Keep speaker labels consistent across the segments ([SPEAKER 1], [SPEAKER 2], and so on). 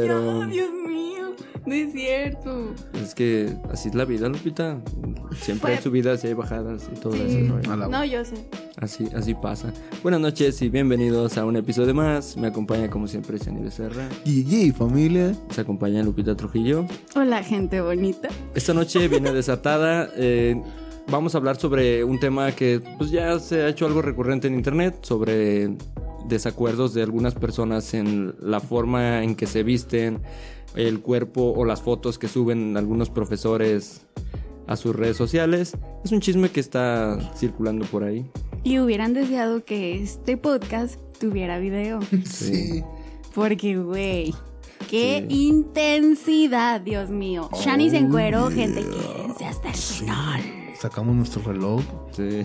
[SPEAKER 1] Pero-
[SPEAKER 2] Dios mío, no es cierto.
[SPEAKER 1] Es que así es la vida, Lupita. Siempre hay subidas y hay bajadas y todo
[SPEAKER 2] Sí.
[SPEAKER 3] la-
[SPEAKER 2] No, yo sé.
[SPEAKER 1] Así, así pasa. Buenas noches y bienvenidos a un episodio más. Me acompaña como siempre Shani Becerra.
[SPEAKER 3] GG, familia.
[SPEAKER 1] Se acompaña Lupita Trujillo.
[SPEAKER 2] Hola, gente bonita.
[SPEAKER 1] Esta noche viene desatada. eh, vamos a hablar sobre un tema que pues ya se ha hecho algo recurrente en internet, sobre desacuerdos de algunas personas en la forma en que se visten, el cuerpo o las fotos que suben algunos profesores a sus redes sociales. Es un chisme que está circulando por ahí.
[SPEAKER 2] Y hubieran deseado que este podcast tuviera video.
[SPEAKER 3] Sí.
[SPEAKER 2] Porque, güey, qué
[SPEAKER 1] Sí.
[SPEAKER 2] intensidad, Dios mío. Shani se encueró, gente, quédense hasta el
[SPEAKER 3] Sí.
[SPEAKER 2] final.
[SPEAKER 3] Sacamos nuestro reloj.
[SPEAKER 1] Sí.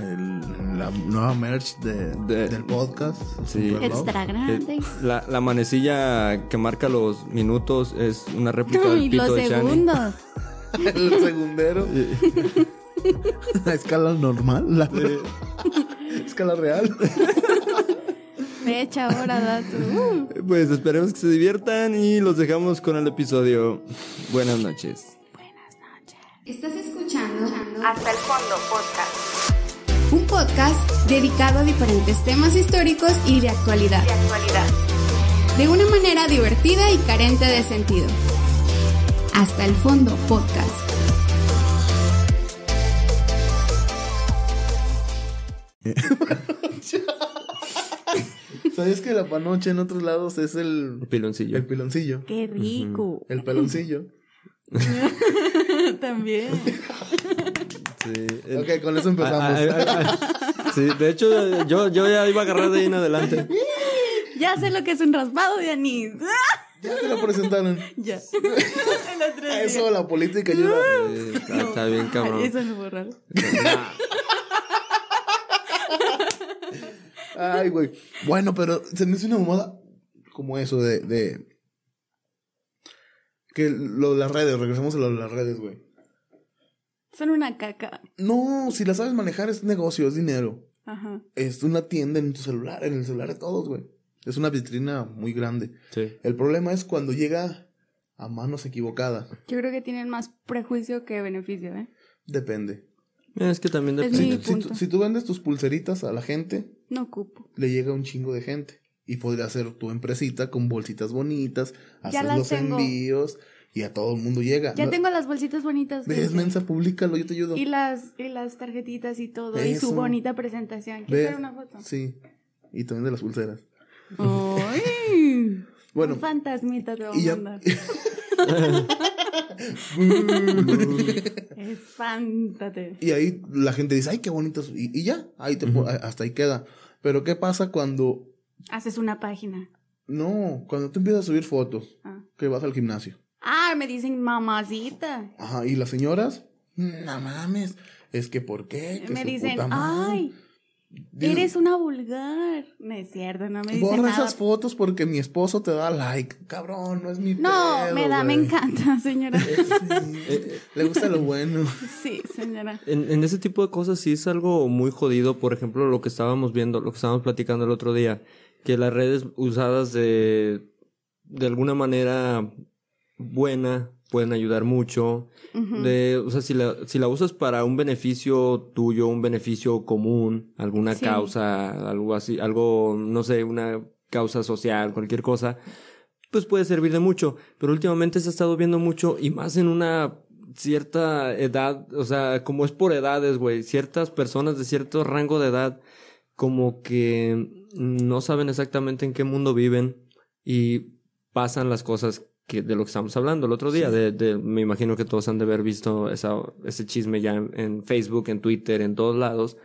[SPEAKER 3] El- la nueva merch de,
[SPEAKER 1] De-
[SPEAKER 3] del podcast.
[SPEAKER 1] Sí.
[SPEAKER 2] Extra grande.
[SPEAKER 1] Eh, La, la manecilla que marca los minutos es una réplica del pito
[SPEAKER 2] los
[SPEAKER 1] de
[SPEAKER 2] segundos.
[SPEAKER 3] el segundero. La escala normal. La escala real.
[SPEAKER 2] Fecha, hora, dato. Uh.
[SPEAKER 1] Pues esperemos que se diviertan y los dejamos con el episodio. Buenas noches.
[SPEAKER 4] Estás escuchando Hasta el Fondo Podcast. Un podcast dedicado a diferentes temas históricos y de actualidad. De una manera divertida y carente de sentido. Hasta el Fondo Podcast.
[SPEAKER 3] ¿Sabías que la panoche en otros lados es el,
[SPEAKER 1] El piloncillo.
[SPEAKER 3] el piloncillo?
[SPEAKER 2] Qué rico.
[SPEAKER 3] El peloncillo.
[SPEAKER 2] También.
[SPEAKER 1] Sí, el-
[SPEAKER 3] Ok, con eso empezamos.
[SPEAKER 1] Ah, ah, ah, ah. Sí, de hecho, yo, yo ya iba a agarrar de ahí en adelante.
[SPEAKER 2] Ya sé lo que es un raspado de anís.
[SPEAKER 3] Ya te lo presentaron.
[SPEAKER 2] ya. El otro día.
[SPEAKER 3] Eso, la política ayuda.
[SPEAKER 1] Sí, está, está bien, cabrón.
[SPEAKER 2] Eso es muy raro.
[SPEAKER 3] Ay, güey. Bueno, pero se me hizo una mamada como eso de, de... Que lo de las redes, regresamos a lo de las redes, güey.
[SPEAKER 2] Son una caca.
[SPEAKER 3] No, si la sabes manejar es negocio, es dinero.
[SPEAKER 2] Ajá.
[SPEAKER 3] Es una tienda en tu celular, en el celular de todos, güey. Es una vitrina muy grande.
[SPEAKER 1] Sí.
[SPEAKER 3] El problema es cuando llega a manos equivocadas.
[SPEAKER 2] Yo creo que tienen más prejuicio que beneficio, ¿eh?
[SPEAKER 3] Depende.
[SPEAKER 1] Mira, Es que también
[SPEAKER 2] Es
[SPEAKER 1] depende.
[SPEAKER 2] mi-
[SPEAKER 3] Si,
[SPEAKER 2] punto.
[SPEAKER 3] tú, si tú vendes tus pulseritas a la gente,
[SPEAKER 2] No ocupo.
[SPEAKER 3] le llega un chingo de gente. Y podría ser tu empresita con bolsitas bonitas,
[SPEAKER 2] las
[SPEAKER 3] los
[SPEAKER 2] tengo.
[SPEAKER 3] envíos y a todo el mundo llega.
[SPEAKER 2] Ya
[SPEAKER 3] No-
[SPEAKER 2] tengo las bolsitas bonitas.
[SPEAKER 3] Ves,
[SPEAKER 2] gente.
[SPEAKER 3] mensa, públicalo, yo te ayudo.
[SPEAKER 2] Y las, y las tarjetitas y todo. Y su bonita presentación.
[SPEAKER 3] Ve-
[SPEAKER 2] ¿Quieres ver una foto?
[SPEAKER 3] Sí. Y también de las pulseras.
[SPEAKER 2] ¡Ay!
[SPEAKER 3] Bueno,
[SPEAKER 2] Un fantasmita te voy a
[SPEAKER 3] ya.
[SPEAKER 2] mandar. Espántate.
[SPEAKER 3] y ahí la gente dice, ay, qué bonitos. Y, y ya, ahí te, po- hasta ahí queda. Pero ¿qué pasa cuando...
[SPEAKER 2] Haces una página.
[SPEAKER 3] No, cuando tú empiezas a subir fotos,
[SPEAKER 2] Ah,
[SPEAKER 3] que vas al gimnasio.
[SPEAKER 2] Me dicen mamacita.
[SPEAKER 3] Ajá, y las señoras, no mames, es que ¿por qué? Que
[SPEAKER 2] me dicen,
[SPEAKER 3] puta madre".
[SPEAKER 2] ay, eres una vulgar. No es cierto, no me dicen
[SPEAKER 3] Borra
[SPEAKER 2] nada.
[SPEAKER 3] esas fotos porque mi esposo te da like. Cabrón, no es mi
[SPEAKER 2] No,
[SPEAKER 3] pedo,
[SPEAKER 2] me da, me encanta, señora.
[SPEAKER 3] Sí, le gusta lo bueno.
[SPEAKER 2] Sí, señora.
[SPEAKER 1] En, en ese tipo de cosas sí es algo muy jodido. Por ejemplo, lo que estábamos viendo, lo que estábamos platicando el otro día, que las redes usadas de, de alguna manera buena pueden ayudar mucho. De, o sea, si la, si la usas para un beneficio tuyo, un beneficio común, alguna
[SPEAKER 2] Sí.
[SPEAKER 1] causa, algo así, algo, no sé, una causa social, cualquier cosa, pues puede servir de mucho. Pero últimamente se ha estado viendo mucho y más en una cierta edad, o sea, como es por edades, güey, ciertas personas de cierto rango de edad como que no saben exactamente en qué mundo viven y pasan las cosas que de lo que estamos hablando el otro día. De, de- me imagino que todos han de haber visto esa, ese chisme ya en, en Facebook, en Twitter, en todos lados,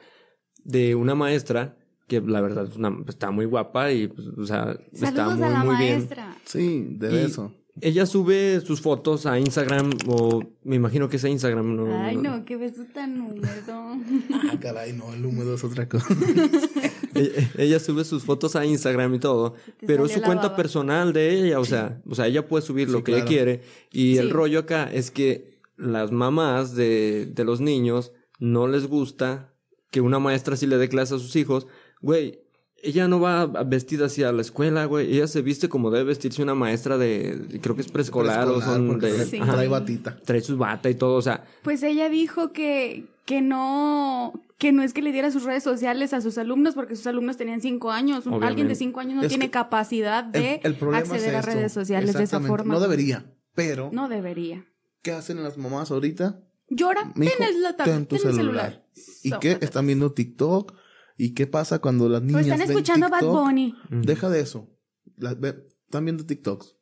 [SPEAKER 1] de una maestra que la verdad es una- está muy guapa y, pues, o sea, está muy,
[SPEAKER 2] a la
[SPEAKER 1] muy bien.
[SPEAKER 2] maestra.
[SPEAKER 3] Sí, de
[SPEAKER 1] Y
[SPEAKER 3] eso.
[SPEAKER 1] Ella sube sus fotos a Instagram o me imagino que es a Instagram, ¿no?
[SPEAKER 2] Ay, no, qué beso tan húmedo.
[SPEAKER 3] Ah, caray, no, el húmedo es otra cosa.
[SPEAKER 1] Ella, ella sube sus fotos a Instagram y todo,
[SPEAKER 2] te
[SPEAKER 1] pero es su cuenta
[SPEAKER 2] baba.
[SPEAKER 1] personal de ella, o sea, o sea, ella puede subir lo
[SPEAKER 3] Sí,
[SPEAKER 1] que ella quiere y el
[SPEAKER 2] Sí.
[SPEAKER 1] rollo acá es que las mamás de, de los niños no les gusta que una maestra sí le dé clase a sus hijos, güey. ella no va vestida así a la escuela, güey. Ella se viste como debe vestirse una maestra de, creo que es preescolar, o son de...
[SPEAKER 3] trae-
[SPEAKER 1] ajá,
[SPEAKER 3] trae batita.
[SPEAKER 1] trae sus bata y todo, o sea,
[SPEAKER 2] Pues ella dijo que, que no, que no es que le diera sus redes sociales a sus alumnos, porque sus alumnos tenían cinco años. Alguien de cinco años no
[SPEAKER 3] Es
[SPEAKER 2] tiene capacidad de
[SPEAKER 3] El, el problema
[SPEAKER 2] acceder
[SPEAKER 3] es
[SPEAKER 2] a redes sociales de esa forma.
[SPEAKER 3] No debería, pero
[SPEAKER 2] No debería.
[SPEAKER 3] ¿qué hacen las mamás ahorita?
[SPEAKER 2] Llora,
[SPEAKER 3] Mijo,
[SPEAKER 2] ten la tablet,
[SPEAKER 3] ten tu
[SPEAKER 2] ten el
[SPEAKER 3] celular. ¿Y qué? Están viendo TikTok. ¿Y qué pasa cuando las niñas
[SPEAKER 2] Pues están
[SPEAKER 3] ven
[SPEAKER 2] escuchando a Bad
[SPEAKER 3] TikTok?
[SPEAKER 2] Bunny.
[SPEAKER 3] Deja de eso. Las ve- están viendo TikToks.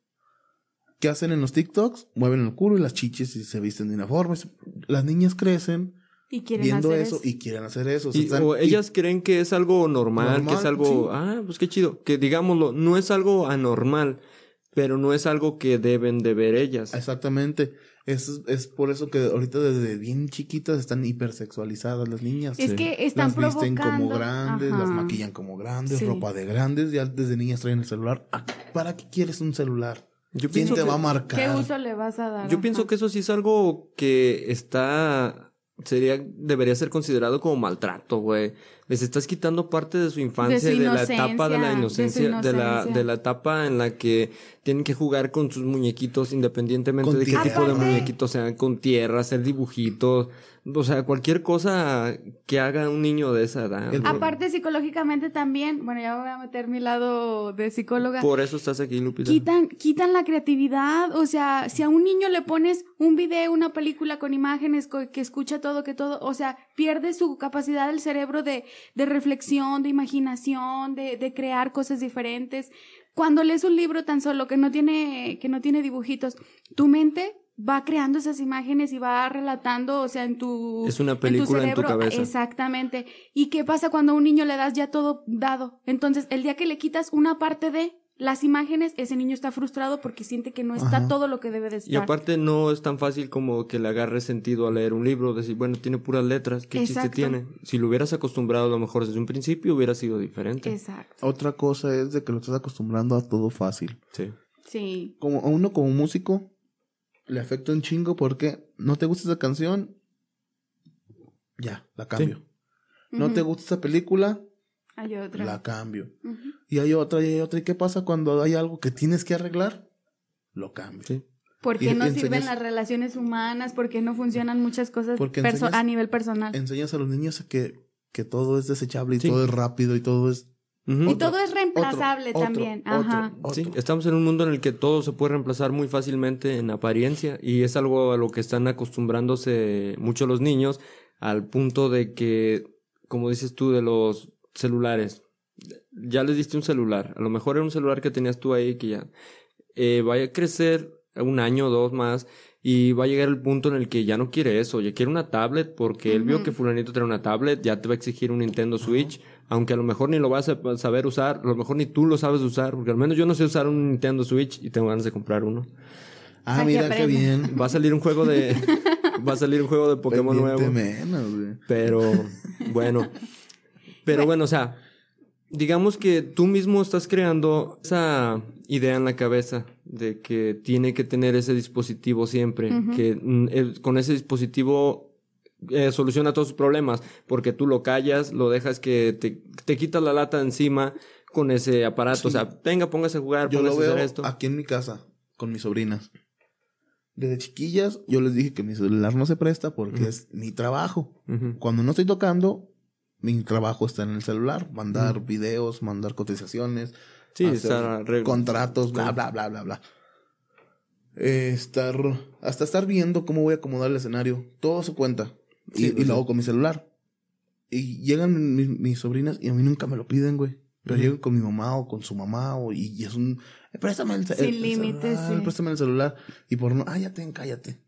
[SPEAKER 3] ¿Qué hacen en los TikToks? Mueven el culo y las chiches y se visten de uniformes. Las niñas crecen
[SPEAKER 2] Y quieren
[SPEAKER 3] viendo
[SPEAKER 2] hacer
[SPEAKER 3] eso,
[SPEAKER 2] eso.
[SPEAKER 3] y quieren hacer eso. O sea,
[SPEAKER 1] y-
[SPEAKER 3] están-
[SPEAKER 1] o
[SPEAKER 3] y-
[SPEAKER 1] ellas creen que es algo normal, que es algo,
[SPEAKER 3] sí.
[SPEAKER 1] ah, pues qué chido, que digámoslo, no es algo anormal, pero no es algo que deben de ver ellas.
[SPEAKER 3] Exactamente. Es, es por eso que ahorita desde bien chiquitas están hipersexualizadas las niñas.
[SPEAKER 2] Es que están
[SPEAKER 3] las visten como
[SPEAKER 2] provocando.
[SPEAKER 3] grandes,
[SPEAKER 2] Ajá.
[SPEAKER 3] las maquillan como grandes,
[SPEAKER 2] Sí.
[SPEAKER 3] ropa de grandes, ya desde niñas traen el celular. ¿Para qué quieres un celular?
[SPEAKER 1] Yo
[SPEAKER 3] ¿Quién te
[SPEAKER 1] que-
[SPEAKER 3] va a marcar?
[SPEAKER 2] ¿Qué uso le vas a dar?
[SPEAKER 1] Yo pienso que eso sí es algo que está sería debería ser considerado como maltrato, güey. Les estás quitando parte de su infancia,
[SPEAKER 2] De
[SPEAKER 1] la etapa de la
[SPEAKER 2] inocencia, de su
[SPEAKER 1] inocencia, de, la de la etapa en la que tienen que jugar con sus muñequitos independientemente
[SPEAKER 3] Con
[SPEAKER 1] de qué
[SPEAKER 3] tierra.
[SPEAKER 1] tipo de muñequitos sean, con tierra, hacer dibujitos, o sea, cualquier cosa que haga un niño de esa edad.
[SPEAKER 3] El-.
[SPEAKER 2] Aparte, psicológicamente también, bueno, ya me voy a meter mi lado de psicóloga.
[SPEAKER 1] Por eso estás aquí, Lupita.
[SPEAKER 2] Quitan, quitan la creatividad, o sea, si a un niño le pones un video, una película con imágenes, que escucha todo, que todo, o sea, pierde su capacidad del cerebro de, de reflexión, de imaginación, de, de crear cosas diferentes. Cuando lees un libro tan solo que no tiene, que no tiene dibujitos, tu mente va creando esas imágenes y va relatando, o sea, en tu...
[SPEAKER 1] Es una película en tu
[SPEAKER 2] cerebro.
[SPEAKER 1] cabeza.
[SPEAKER 2] Exactamente. ¿Y qué pasa cuando a un niño le das ya todo dado? Entonces, el día que le quitas una parte de las imágenes, ese niño está frustrado porque siente que no está
[SPEAKER 3] Ajá.
[SPEAKER 2] todo lo que debe de estar.
[SPEAKER 1] Y aparte no es tan fácil como que le agarre sentido a leer un libro, decir, bueno, tiene puras letras, ¿qué chiste tiene? Si lo hubieras acostumbrado a lo mejor desde un principio hubiera sido diferente.
[SPEAKER 2] Exacto.
[SPEAKER 3] Otra cosa es de que lo estás acostumbrando a todo fácil.
[SPEAKER 1] Sí.
[SPEAKER 2] Sí.
[SPEAKER 3] Como a uno como músico le afecta un chingo porque no te gusta esa canción, ya, la cambio. No te gusta esa película,
[SPEAKER 2] Hay otra.
[SPEAKER 3] la cambio. Y hay otra, y hay otra. ¿Y qué pasa cuando hay algo que tienes que arreglar? Lo cambio.
[SPEAKER 1] Sí.
[SPEAKER 2] ¿Por
[SPEAKER 3] Y-
[SPEAKER 2] no
[SPEAKER 3] y
[SPEAKER 2] sirven las relaciones humanas? ¿Por qué no funcionan muchas cosas
[SPEAKER 3] enseñas-
[SPEAKER 2] a nivel personal?
[SPEAKER 3] Enseñas a los niños que, que todo es desechable y
[SPEAKER 1] Sí.
[SPEAKER 3] todo es rápido y todo es...
[SPEAKER 2] Y
[SPEAKER 3] otro,
[SPEAKER 2] todo es reemplazable
[SPEAKER 3] otro,
[SPEAKER 2] también.
[SPEAKER 3] otro,
[SPEAKER 2] Ajá.
[SPEAKER 3] otro.
[SPEAKER 1] Sí, estamos en un mundo en el que todo se puede reemplazar muy fácilmente en apariencia y es algo a lo que están acostumbrándose mucho los niños al punto de que, como dices tú, de los celulares. Ya les diste un celular, a lo mejor era un celular que tenías tú ahí que ya eh, vaya a crecer un año o dos más y va a llegar el punto en el que ya no quiere eso, ya quiere una tablet porque él vio que fulanito trae una tablet, ya te va a exigir un Nintendo Switch, aunque a lo mejor ni lo vas a saber usar, a lo mejor ni tú lo sabes usar, porque al menos yo no sé usar un Nintendo Switch y tengo ganas de comprar uno.
[SPEAKER 3] Ah, mira qué bien.
[SPEAKER 1] Va a salir un juego de va a salir un juego de Pokémon nuevo.
[SPEAKER 3] Menos, güey.
[SPEAKER 1] Pero bueno. Pero bueno, o sea, digamos que tú mismo estás creando esa idea en la cabeza de que tiene que tener ese dispositivo siempre, que mm, con ese dispositivo eh, soluciona todos sus problemas, porque tú lo callas, lo dejas que te, te quitas la lata de encima con ese aparato, o sea, venga, póngase a jugar,
[SPEAKER 3] Yo lo
[SPEAKER 1] a hacer esto.
[SPEAKER 3] aquí en mi casa con mis sobrinas. Desde chiquillas yo les dije que mi celular no se presta porque es mi trabajo. Cuando no estoy tocando, mi trabajo está en el celular. Mandar videos, mandar cotizaciones,
[SPEAKER 1] Sí,
[SPEAKER 3] hacer contratos, bla, bla, bla, bla, bla. Eh, estar, hasta estar viendo cómo voy a acomodar el escenario. Todo se cuenta. Y,
[SPEAKER 1] Sí,
[SPEAKER 3] y
[SPEAKER 1] pues
[SPEAKER 3] lo
[SPEAKER 1] sí.
[SPEAKER 3] hago con mi celular. Y llegan mi- mis sobrinas y a mí nunca me lo piden, güey. Pero
[SPEAKER 1] Ujú.
[SPEAKER 3] llegan con mi mamá o con su mamá o, y, y es un... "Eh, préstame el,
[SPEAKER 2] Sin
[SPEAKER 3] el- el
[SPEAKER 2] límites,
[SPEAKER 3] celular,
[SPEAKER 2] sí.
[SPEAKER 3] Préstame el celular. Y por no... Ah, ya ten, cállate.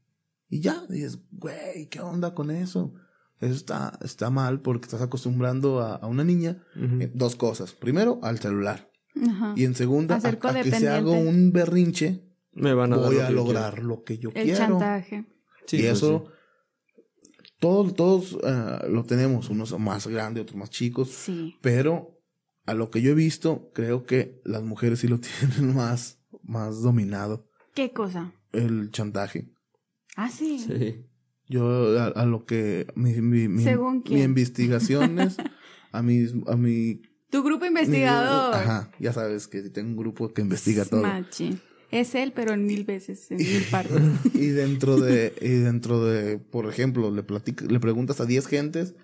[SPEAKER 3] Y ya, dices, güey, ¿qué onda con eso? Eso está, está mal porque estás acostumbrando a, a una niña eh, dos cosas. Primero, al celular.
[SPEAKER 2] Ajá.
[SPEAKER 3] Y en segunda,
[SPEAKER 2] A
[SPEAKER 3] a, que si hago
[SPEAKER 2] codependiente.
[SPEAKER 3] un berrinche,
[SPEAKER 1] Me van a dar
[SPEAKER 3] voy
[SPEAKER 1] lo
[SPEAKER 3] a lograr lo que yo
[SPEAKER 2] El
[SPEAKER 3] quiero.
[SPEAKER 2] chantaje.
[SPEAKER 1] Sí,
[SPEAKER 3] y
[SPEAKER 1] pues
[SPEAKER 3] eso,
[SPEAKER 1] sí.
[SPEAKER 3] todos, todos ah, lo tenemos, unos más grandes, otros más chicos,
[SPEAKER 2] Sí.
[SPEAKER 3] pero a lo que yo he visto, creo que las mujeres sí lo tienen más, más dominado,
[SPEAKER 2] ¿Qué cosa?
[SPEAKER 3] el chantaje.
[SPEAKER 2] Ah, sí.
[SPEAKER 1] Sí.
[SPEAKER 3] Yo, a, a lo que mi, mi, mi,
[SPEAKER 2] ¿Según
[SPEAKER 3] mi
[SPEAKER 2] quién?
[SPEAKER 3] investigaciones, a mi, a mi
[SPEAKER 2] Tu grupo
[SPEAKER 3] Mi-
[SPEAKER 2] investigador.
[SPEAKER 3] Ajá, ya sabes que tengo un grupo que investiga todo.
[SPEAKER 2] Machi. Es él, pero en mil veces, en mil partes.
[SPEAKER 3] y dentro de, y dentro de, por ejemplo, le platica, le preguntas a 10 gentes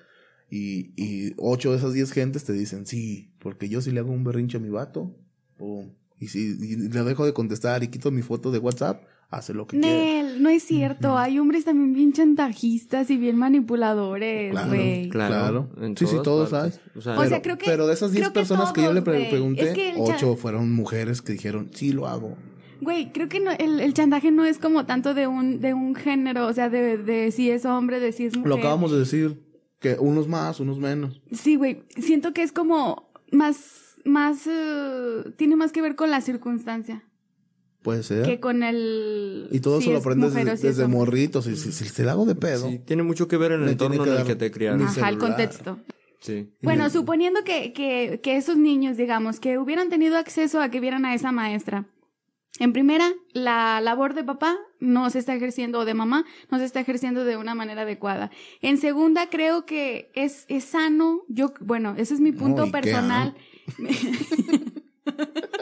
[SPEAKER 3] y, y 8 de esas 10 gentes te dicen, sí, porque yo si le hago un berrinche a mi vato, pum. Y si y le dejo de contestar y quito mi foto de WhatsApp, hace lo que quiere.
[SPEAKER 2] Nel, no es cierto. Hay hombres también bien chantajistas y bien manipuladores,
[SPEAKER 3] Claro,
[SPEAKER 2] güey.
[SPEAKER 1] Claro.
[SPEAKER 3] Sí, sí, todos
[SPEAKER 1] partes.
[SPEAKER 3] hay.
[SPEAKER 1] O sea,
[SPEAKER 2] O sea,
[SPEAKER 3] Pero-
[SPEAKER 2] creo que-
[SPEAKER 3] pero de esas 10
[SPEAKER 2] creo que
[SPEAKER 3] personas que yo le pregunté,
[SPEAKER 2] Es que el cha-
[SPEAKER 3] 8 fueron mujeres que dijeron, sí, lo hago.
[SPEAKER 2] Güey, creo que no, el, el chantaje no es como tanto de un, de un género, o sea, de, de si es hombre, de si es mujer.
[SPEAKER 3] Lo acabamos de decir, que unos más, unos menos.
[SPEAKER 2] Sí, güey. Siento que es como más, más, eh, tiene más que ver con la circunstancia
[SPEAKER 3] Puede ser.
[SPEAKER 2] que con el.
[SPEAKER 3] Y todo
[SPEAKER 2] si
[SPEAKER 3] eso lo
[SPEAKER 2] es
[SPEAKER 3] aprendes
[SPEAKER 2] mujer
[SPEAKER 3] desde,
[SPEAKER 2] si
[SPEAKER 3] morritos. Y si, si te la hago de pedo,
[SPEAKER 1] sí, tiene mucho que ver en el entorno en el que te criaron.
[SPEAKER 2] Ajá, el contexto.
[SPEAKER 1] Sí.
[SPEAKER 2] Bueno, suponiendo que, que, que esos niños, digamos, que hubieran tenido acceso a que vieran a esa maestra. En primera, la labor de papá no se está ejerciendo, o de mamá, no se está ejerciendo de una manera adecuada. En segunda, creo que es, es sano, yo, bueno, ese es mi punto
[SPEAKER 3] ¿y qué,
[SPEAKER 2] personal.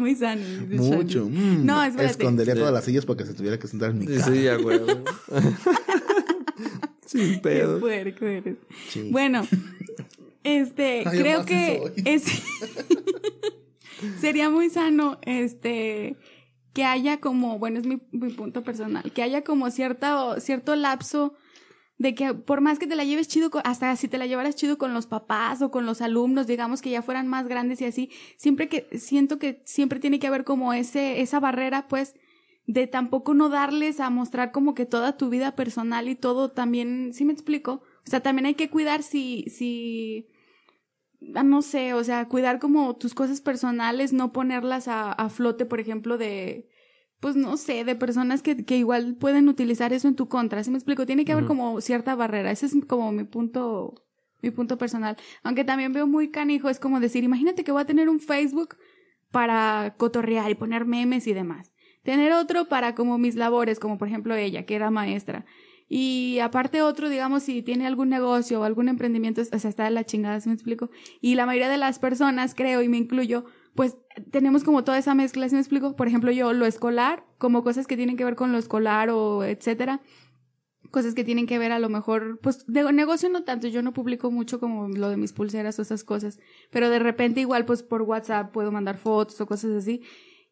[SPEAKER 2] Muy sano.
[SPEAKER 3] mucho. mm,
[SPEAKER 2] No, espérate.
[SPEAKER 3] Escondería
[SPEAKER 1] Sí.
[SPEAKER 3] todas las sillas para que se tuviera que sentar en mi
[SPEAKER 1] Sí,
[SPEAKER 3] cara.
[SPEAKER 1] sí, a huevo. Sin
[SPEAKER 2] Qué
[SPEAKER 1] pedo.
[SPEAKER 2] puerco eres.
[SPEAKER 3] Sí.
[SPEAKER 2] Bueno, este,
[SPEAKER 3] Ay,
[SPEAKER 2] creo que
[SPEAKER 3] sí
[SPEAKER 2] es sería muy sano, este, que haya como, bueno, es mi, mi punto personal, que haya como cierta, cierto lapso de que por más que te la lleves chido, hasta si te la llevaras chido con los papás o con los alumnos, digamos que ya fueran más grandes y así, siempre que, siento que siempre tiene que haber como ese, esa barrera, pues, de tampoco no darles a mostrar como que toda tu vida personal y todo también, ¿sí me explico? O sea, también hay que cuidar si, si, ah, no sé, o sea, cuidar como tus cosas personales, no ponerlas a, a flote, por ejemplo, de, pues no sé, de personas que, que igual pueden utilizar eso en tu contra, ¿sí me explico? Tiene que haber como cierta barrera, ese es como mi punto, mi punto personal. Aunque también veo muy canijo, es como decir, imagínate que voy a tener un Facebook para cotorrear y poner memes y demás. Tener otro para como mis labores, como por ejemplo ella, que era maestra. Y aparte otro, digamos, si tiene algún negocio o algún emprendimiento, o sea, está de la chingada, ¿sí me explico? Y la mayoría de las personas, creo, y me incluyo, pues tenemos como toda esa mezcla, ¿sí me explico? Por ejemplo, yo lo escolar, como cosas que tienen que ver con lo escolar o etcétera. Cosas que tienen que ver a lo mejor, pues de negocio no tanto, yo no publico mucho como lo de mis pulseras o esas cosas, pero de repente igual pues por WhatsApp puedo mandar fotos o cosas así.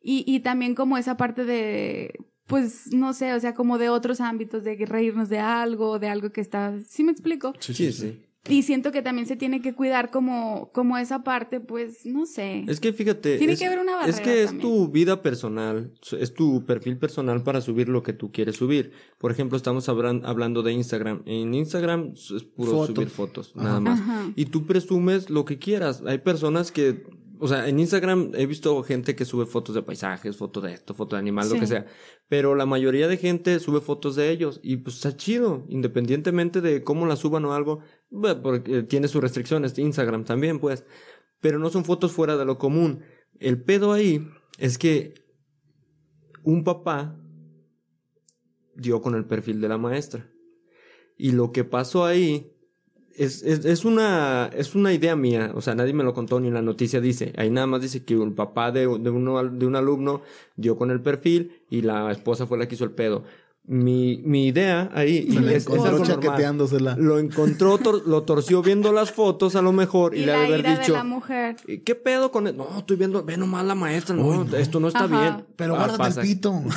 [SPEAKER 2] Y, y también como esa parte de, pues no sé, o sea, como de otros ámbitos, de reírnos de algo, de algo que está, ¿sí me explico?
[SPEAKER 1] Sí, sí.
[SPEAKER 2] Y siento que también se tiene que cuidar como, como esa parte, pues, no sé.
[SPEAKER 1] Es que fíjate.
[SPEAKER 2] Tiene
[SPEAKER 1] es,
[SPEAKER 2] que haber una
[SPEAKER 1] Es
[SPEAKER 2] barrera
[SPEAKER 1] que es
[SPEAKER 2] también.
[SPEAKER 1] tu vida personal, es tu perfil personal para subir lo que tú quieres subir. Por ejemplo, estamos hablan- hablando de Instagram. En Instagram es puro
[SPEAKER 3] Fotos.
[SPEAKER 1] subir fotos,
[SPEAKER 3] Ajá.
[SPEAKER 1] nada más.
[SPEAKER 2] Ajá.
[SPEAKER 1] Y tú presumes lo que quieras. Hay personas que, o sea, en Instagram he visto gente que sube fotos de paisajes, fotos de esto, fotos de animal, lo
[SPEAKER 2] Sí.
[SPEAKER 1] que sea. Pero la mayoría de gente sube fotos de ellos y pues está chido, independientemente de cómo la suban o algo, porque tiene sus restricciones, Instagram también, pues. Pero no son fotos fuera de lo común. El pedo ahí es que un papá dio con el perfil de la maestra. Y lo que pasó ahí es, es, una, es una idea mía. O sea, nadie me lo contó ni en la noticia dice. Ahí nada más dice que el papá de, de, uno, de un alumno dio con el perfil y la esposa fue la que hizo el pedo. Mi, mi idea ahí
[SPEAKER 3] Se
[SPEAKER 1] y es, es algo normal. Lo encontró, tor- lo torció viendo las fotos a lo mejor y,
[SPEAKER 2] Y
[SPEAKER 1] le
[SPEAKER 2] la
[SPEAKER 1] haber
[SPEAKER 2] ira de
[SPEAKER 1] dicho,
[SPEAKER 2] la mujer.
[SPEAKER 1] ¿qué pedo con él? No, estoy viendo, ve nomás la maestra, no,
[SPEAKER 3] Uy, no.
[SPEAKER 1] esto no está
[SPEAKER 2] Ajá.
[SPEAKER 1] bien.
[SPEAKER 3] Pero
[SPEAKER 1] Ah,
[SPEAKER 3] guárdate
[SPEAKER 1] pasa.
[SPEAKER 3] el pito.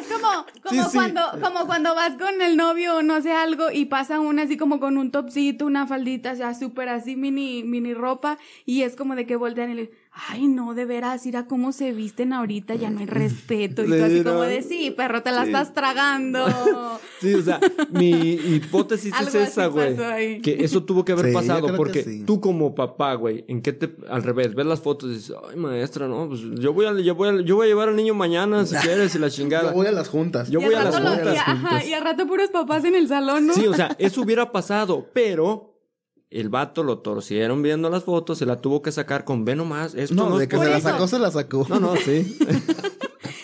[SPEAKER 2] Es como, como
[SPEAKER 1] Sí, sí.
[SPEAKER 2] cuando, como cuando vas con el novio o no sé algo y pasa una así como con un topsito, una faldita, o sea, súper así mini, mini ropa, y es como de que voltean y le ay no, de veras, mira cómo se visten ahorita, ya no hay respeto. Y tú así como de sí, perro, te la
[SPEAKER 1] Sí.
[SPEAKER 2] estás tragando.
[SPEAKER 1] Sí, o sea, mi hipótesis es esa, güey. Que eso tuvo que haber
[SPEAKER 3] Sí,
[SPEAKER 1] pasado. Porque
[SPEAKER 3] sí.
[SPEAKER 1] tú como papá, güey, ¿en qué te... Al revés, ves las fotos y dices, ay, maestra, no, pues yo voy a, yo voy a, yo voy a llevar al niño mañana si quieres y la chingada.
[SPEAKER 3] Yo voy a las juntas.
[SPEAKER 1] Yo voy a las juntas.
[SPEAKER 2] y, ajá, y al rato puros papás en el salón, ¿no?
[SPEAKER 1] Sí, o sea, eso hubiera pasado, pero el vato lo torcieron viendo las fotos, se la tuvo que sacar con ve nomás, esto no,
[SPEAKER 3] No, de
[SPEAKER 1] es
[SPEAKER 3] que se la sacó, se la sacó.
[SPEAKER 1] No, no, sí.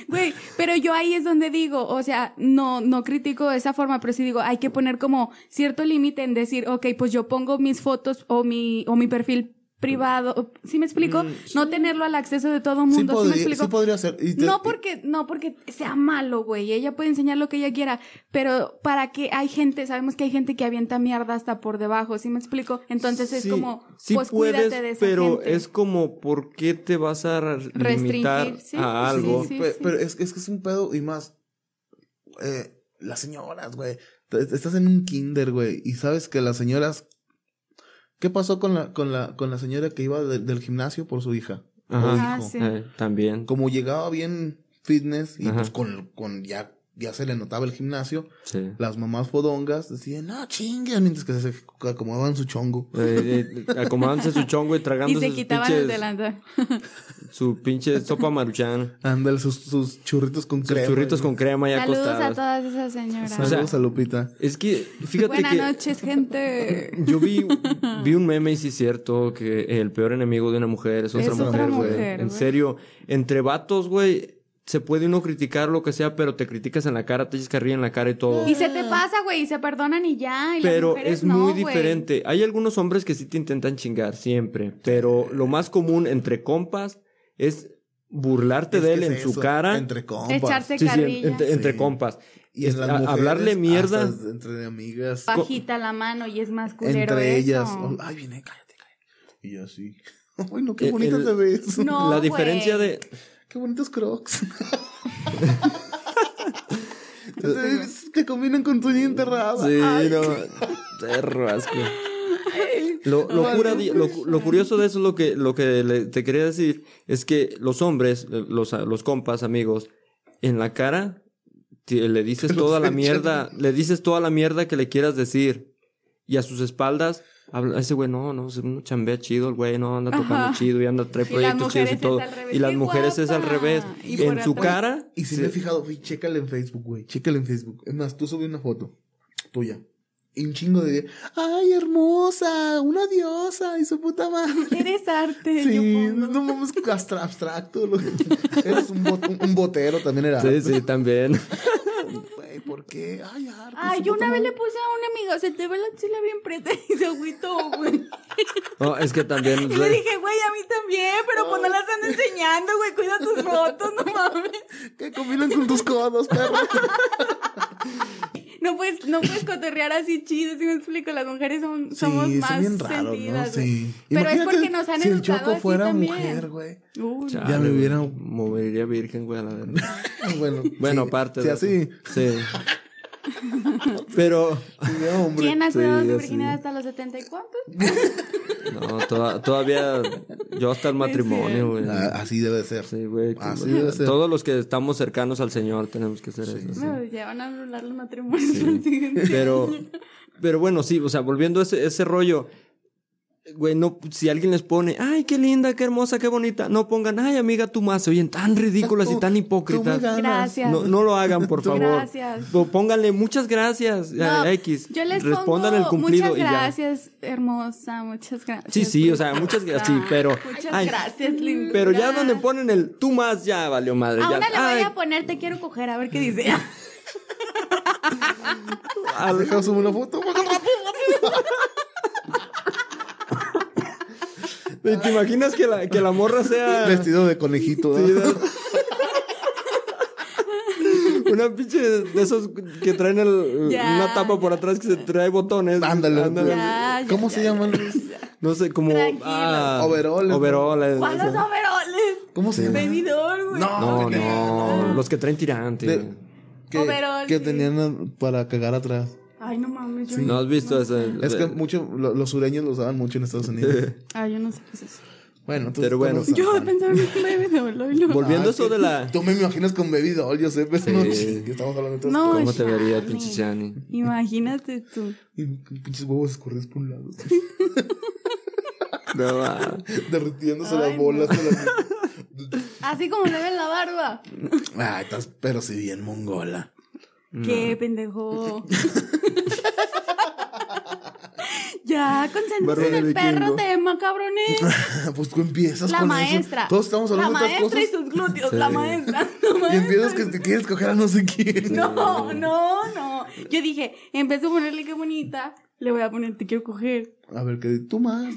[SPEAKER 2] Güey, pero yo ahí es donde digo, o sea, no, no critico de esa forma, pero sí digo, hay que poner como cierto límite en decir, ok, pues yo pongo mis fotos o mi, o mi perfil privado. ¿Sí me explico?
[SPEAKER 1] Mm,
[SPEAKER 2] No tenerlo al acceso de todo
[SPEAKER 3] Sí
[SPEAKER 2] mundo. ¿Sí, me
[SPEAKER 3] podría,
[SPEAKER 2] explico?
[SPEAKER 3] sí podría ser. Y te-
[SPEAKER 2] No porque, no porque sea malo, güey. Ella puede enseñar lo que ella quiera. Pero para que hay gente, sabemos que hay gente que avienta mierda hasta por debajo. ¿Sí me explico? Entonces es
[SPEAKER 1] Sí,
[SPEAKER 2] como,
[SPEAKER 1] sí
[SPEAKER 2] pues
[SPEAKER 1] puedes,
[SPEAKER 2] cuídate de esa
[SPEAKER 1] pero
[SPEAKER 2] gente.
[SPEAKER 1] es como, ¿por qué te vas a limitar
[SPEAKER 2] Restringir, sí,
[SPEAKER 1] a
[SPEAKER 2] sí,
[SPEAKER 1] algo?
[SPEAKER 2] sí.
[SPEAKER 3] Pe- Pero es, es que es un pedo y más. eh, las señoras, güey. Estás en un kinder, güey. Y sabes que las señoras. ¿Qué pasó con la, con la, con la señora que iba de- del gimnasio por su hija?
[SPEAKER 1] Ajá.
[SPEAKER 2] Ah,
[SPEAKER 3] hijo.
[SPEAKER 2] sí.
[SPEAKER 1] Eh, también.
[SPEAKER 3] Como llegaba bien fitness y
[SPEAKER 1] Ajá.
[SPEAKER 3] pues con, con ya, ya se le notaba el gimnasio,
[SPEAKER 1] Sí.
[SPEAKER 3] las mamás fodongas decían, no, chinguen, mientras que se acomodaban su chongo.
[SPEAKER 1] Eh, eh, acomodándose su chongo y
[SPEAKER 2] Y
[SPEAKER 1] tragando
[SPEAKER 2] se quitaban el
[SPEAKER 1] pinches-
[SPEAKER 2] delantal.
[SPEAKER 1] su pinche sopa maruchan,
[SPEAKER 3] Ándale, sus, sus churritos con
[SPEAKER 1] sus
[SPEAKER 3] crema.
[SPEAKER 1] churritos con crema ya
[SPEAKER 2] Saludos a todas esas señoras.
[SPEAKER 3] Saludos
[SPEAKER 1] O sea,
[SPEAKER 3] a Lupita.
[SPEAKER 1] Es que, fíjate
[SPEAKER 2] Buenas
[SPEAKER 1] que
[SPEAKER 2] noches, gente.
[SPEAKER 1] yo vi, vi un meme y sí es cierto que el peor enemigo de una mujer es otra
[SPEAKER 2] Es
[SPEAKER 1] mujer,
[SPEAKER 2] otra
[SPEAKER 1] güey.
[SPEAKER 2] mujer,
[SPEAKER 1] En serio, entre vatos, güey, se puede uno criticar lo que sea, pero te criticas en la cara, te echas carrilla en la cara y todo.
[SPEAKER 2] Y se te pasa, güey, y se perdonan y ya. Y
[SPEAKER 1] Pero es muy diferente. Hay algunos hombres que sí te intentan chingar siempre, pero lo más común entre compas es burlarte
[SPEAKER 3] Es
[SPEAKER 1] de él
[SPEAKER 3] es
[SPEAKER 1] en su cara.
[SPEAKER 3] Entre compas.
[SPEAKER 2] Echarse
[SPEAKER 1] Sí, entre, entre
[SPEAKER 3] Sí.
[SPEAKER 1] compas.
[SPEAKER 3] Y en las mujeres,
[SPEAKER 1] hablarle mierda.
[SPEAKER 3] hasta entre amigas.
[SPEAKER 2] Bajita la mano y es más culero
[SPEAKER 3] entre
[SPEAKER 2] eso.
[SPEAKER 3] ellas. oh, ay, viene, cállate, cállate. Y yo así. Ay, no, qué
[SPEAKER 1] el-
[SPEAKER 3] te ves.
[SPEAKER 2] No,
[SPEAKER 1] la diferencia de
[SPEAKER 3] Qué bonitos crocs. te, te combinan con tu uña enterrada.
[SPEAKER 1] Sí,
[SPEAKER 3] Ay,
[SPEAKER 1] no. Asco. Lo, lo, cura- lo, lo curioso de eso es lo que, lo que le- te quería decir, es que los hombres, los, los compas, amigos, en la cara te- le dices toda la mierda, le dices toda la mierda que le quieras decir. Y a sus espaldas, habla, ese güey no, no, no chambea chido, el güey no anda tocando
[SPEAKER 2] Ajá.
[SPEAKER 1] chido y anda trae proyectos chidos y todo.
[SPEAKER 2] es.
[SPEAKER 1] Y las
[SPEAKER 2] ¡Qué
[SPEAKER 1] mujeres es al revés.
[SPEAKER 2] Y
[SPEAKER 1] En su
[SPEAKER 2] atrás.
[SPEAKER 1] cara.
[SPEAKER 3] Y si
[SPEAKER 1] sí.
[SPEAKER 3] me he fijado, güey, chécale en Facebook, güey. Chécale en Facebook. Es más, tú subí una foto tuya. Y un chingo de. ¡Ay, hermosa! ¡Una diosa! ¡Y su puta madre!
[SPEAKER 2] Eres arte,
[SPEAKER 3] Sí, no mames, astra- abstracto. lo- Eres un, bot- un- un botero, también era.
[SPEAKER 1] Sí, sí, también.
[SPEAKER 3] Güey, ¿por qué? Ay, arte.
[SPEAKER 2] Ay,
[SPEAKER 3] su
[SPEAKER 2] yo una vez le puse a un amigo, se te ve la axila bien preta y se agüitó, güey.
[SPEAKER 1] No, es que también.
[SPEAKER 2] Y le dije, güey, a mí también, pero pues no las ando enseñando, güey, cuida tus fotos, no mames.
[SPEAKER 3] Que combinan con tus codos, perro.
[SPEAKER 2] No puedes, no puedes cotorrear así chido, si me explico, las mujeres son, somos
[SPEAKER 3] sí,
[SPEAKER 2] más
[SPEAKER 3] bien raros, ¿no?
[SPEAKER 2] sentidas, güey.
[SPEAKER 3] Sí.
[SPEAKER 2] Pero es porque nos han
[SPEAKER 3] si el
[SPEAKER 2] educado
[SPEAKER 3] Choco
[SPEAKER 2] así
[SPEAKER 3] fuera
[SPEAKER 2] también.
[SPEAKER 3] mujer, güey. Ya me hubiera-
[SPEAKER 1] Movería virgen, güey, a la verdad.
[SPEAKER 3] Bueno,
[SPEAKER 1] Bueno,
[SPEAKER 3] sí,
[SPEAKER 1] aparte
[SPEAKER 3] Sí,
[SPEAKER 1] de
[SPEAKER 3] así.
[SPEAKER 1] eso. Sí. Pero,
[SPEAKER 3] Sí, hombre.
[SPEAKER 2] ¿Quién ha
[SPEAKER 1] Sí,
[SPEAKER 2] virginidad hasta los setenta y cuántos?
[SPEAKER 1] no, toda- todavía yo hasta el matrimonio, güey.
[SPEAKER 3] Ah, así debe ser.
[SPEAKER 1] Sí, güey.
[SPEAKER 3] Así debe ser.
[SPEAKER 1] Todos los que estamos cercanos al Señor tenemos que hacer eso. sí.
[SPEAKER 2] No, ya van a anular los matrimonios.
[SPEAKER 1] Pero, pero bueno, sí, o sea, volviendo a ese, ese rollo, güey, no, si alguien les pone, ay, qué linda, qué hermosa, qué bonita, no pongan, ay, amiga, tú más, se oyen tan ridículas y tan hipócritas.
[SPEAKER 2] Gracias.
[SPEAKER 1] No, no lo hagan, por favor.
[SPEAKER 2] Gracias.
[SPEAKER 1] Pónganle muchas gracias.
[SPEAKER 2] No,
[SPEAKER 1] a X.
[SPEAKER 2] Yo les
[SPEAKER 1] Respondan
[SPEAKER 2] pongo
[SPEAKER 1] el cumplido
[SPEAKER 2] muchas
[SPEAKER 1] y ya.
[SPEAKER 2] gracias, hermosa, muchas gracias.
[SPEAKER 1] Sí, sí, o sea, muchas gracias, sí, pero.
[SPEAKER 2] Muchas
[SPEAKER 1] ay,
[SPEAKER 2] gracias, linda.
[SPEAKER 1] Pero ya donde ponen el tú más, ya valió madre.
[SPEAKER 2] A
[SPEAKER 1] ya,
[SPEAKER 2] una le
[SPEAKER 1] ay,
[SPEAKER 2] voy a poner te quiero coger, a ver qué dice.
[SPEAKER 1] al-
[SPEAKER 3] Deja subir una foto.
[SPEAKER 1] ¿Te imaginas que la, que la morra sea.
[SPEAKER 3] Vestido de conejito.
[SPEAKER 1] Sí,
[SPEAKER 3] ¿no?
[SPEAKER 1] de- Una pinche de esos que traen el-
[SPEAKER 2] Ya,
[SPEAKER 1] una tapa por atrás que se trae botones.
[SPEAKER 3] Ándale.
[SPEAKER 2] Ya, ya,
[SPEAKER 3] ¿Cómo
[SPEAKER 2] ya,
[SPEAKER 3] se
[SPEAKER 2] ya.
[SPEAKER 3] llaman?
[SPEAKER 1] No sé, como. Ah,
[SPEAKER 3] Overoles.
[SPEAKER 1] Overoles.
[SPEAKER 2] ¿Cuáles overoles?
[SPEAKER 3] ¿Cómo se llaman?
[SPEAKER 2] Bebidor, güey.
[SPEAKER 3] No.
[SPEAKER 1] No. Los que traen tirante.
[SPEAKER 3] De- que,
[SPEAKER 2] Overol,
[SPEAKER 3] que
[SPEAKER 2] sí.
[SPEAKER 3] tenían para cagar atrás.
[SPEAKER 2] Ay, no
[SPEAKER 1] ¿No has visto ese?
[SPEAKER 3] Es que mucho, lo- los sureños lo usaban mucho en Estados Unidos.
[SPEAKER 2] Ay, yo no sé qué es eso.
[SPEAKER 3] Bueno, tú
[SPEAKER 1] Pero bueno.
[SPEAKER 2] Yo pensaba en un bebidor, lo- lo-
[SPEAKER 1] Volviendo
[SPEAKER 3] Ah,
[SPEAKER 1] a eso
[SPEAKER 3] es que
[SPEAKER 1] de la.
[SPEAKER 3] Tú me imaginas con Baby Doll, yo sé, pero
[SPEAKER 1] Sí.
[SPEAKER 3] no, que estamos hablando de otras
[SPEAKER 2] No,
[SPEAKER 1] ¿Cómo te vería, pinche Shani?
[SPEAKER 2] Imagínate tú.
[SPEAKER 3] Y pinches huevos escurridos por un lado.
[SPEAKER 1] No, va.
[SPEAKER 3] Derritiéndose
[SPEAKER 2] Ay,
[SPEAKER 3] las bolas. de la-
[SPEAKER 2] Así como le ven la barba.
[SPEAKER 3] Ay, estás, pero si bien mongola.
[SPEAKER 2] Qué pendejo. ya, concéntrense en el perro tema, cabrones.
[SPEAKER 3] pues tú empiezas
[SPEAKER 2] La
[SPEAKER 3] con
[SPEAKER 2] maestra.
[SPEAKER 3] eso. Todos estamos
[SPEAKER 2] La
[SPEAKER 3] hablando de otras
[SPEAKER 2] maestra y
[SPEAKER 3] cosas.
[SPEAKER 2] sus glúteos.
[SPEAKER 1] Sí.
[SPEAKER 2] La maestra. La
[SPEAKER 3] Y empiezas que te quieres coger a no sé quién.
[SPEAKER 2] No, no, no. Yo dije, en vez de ponerle qué bonita, le voy a poner te quiero coger.
[SPEAKER 3] A ver, que tú más.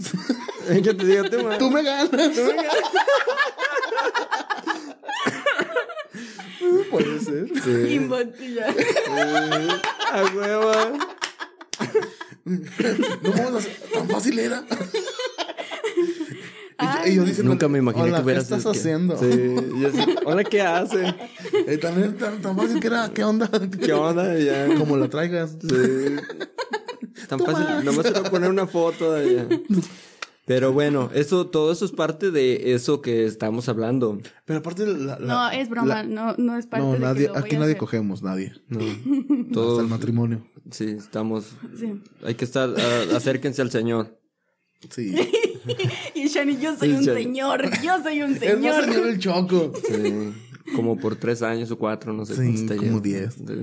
[SPEAKER 1] que te diga tema.
[SPEAKER 3] tú me ganas. Puede ser.
[SPEAKER 1] Sí.
[SPEAKER 2] Imbocilla.
[SPEAKER 1] A huevo.
[SPEAKER 3] No vamos a hacer- tan fácil era. Y- y yo diciendo,
[SPEAKER 1] Nunca me imaginé
[SPEAKER 3] "Hola,
[SPEAKER 1] que hubieras
[SPEAKER 3] ¿Qué estás
[SPEAKER 1] que-
[SPEAKER 3] haciendo?
[SPEAKER 1] Sí, yo así, Hola, ¿qué hace?
[SPEAKER 3] Eh, tan, tan, tan fácil que era. ¿Qué onda?
[SPEAKER 1] ¿Qué onda? Ya.
[SPEAKER 3] Como la traigas.
[SPEAKER 1] Sí. Tan fácil, nomás era poner una foto de ella. Pero bueno, eso, todo eso es parte de eso que estamos hablando.
[SPEAKER 3] Pero aparte la, la-
[SPEAKER 2] No, es broma,
[SPEAKER 3] la-
[SPEAKER 2] no, no es parte
[SPEAKER 3] no,
[SPEAKER 2] de que
[SPEAKER 3] nadie,
[SPEAKER 2] lo voy
[SPEAKER 3] aquí
[SPEAKER 2] a
[SPEAKER 3] nadie
[SPEAKER 2] hacer.
[SPEAKER 3] cogemos, nadie.
[SPEAKER 1] No,
[SPEAKER 3] Hasta
[SPEAKER 1] todos,
[SPEAKER 3] el matrimonio.
[SPEAKER 1] sí, estamos,
[SPEAKER 2] Sí.
[SPEAKER 1] hay que estar, acérquense al Señor.
[SPEAKER 3] Sí.
[SPEAKER 2] Y Shani, yo soy
[SPEAKER 1] Sí,
[SPEAKER 2] un
[SPEAKER 1] Shani.
[SPEAKER 2] señor, yo soy un
[SPEAKER 3] Es más
[SPEAKER 2] señor.
[SPEAKER 3] señor el choco.
[SPEAKER 1] Sí, como por tres años o cuatro, no sé
[SPEAKER 3] Sí, como diez.
[SPEAKER 1] Sí.
[SPEAKER 2] Ah,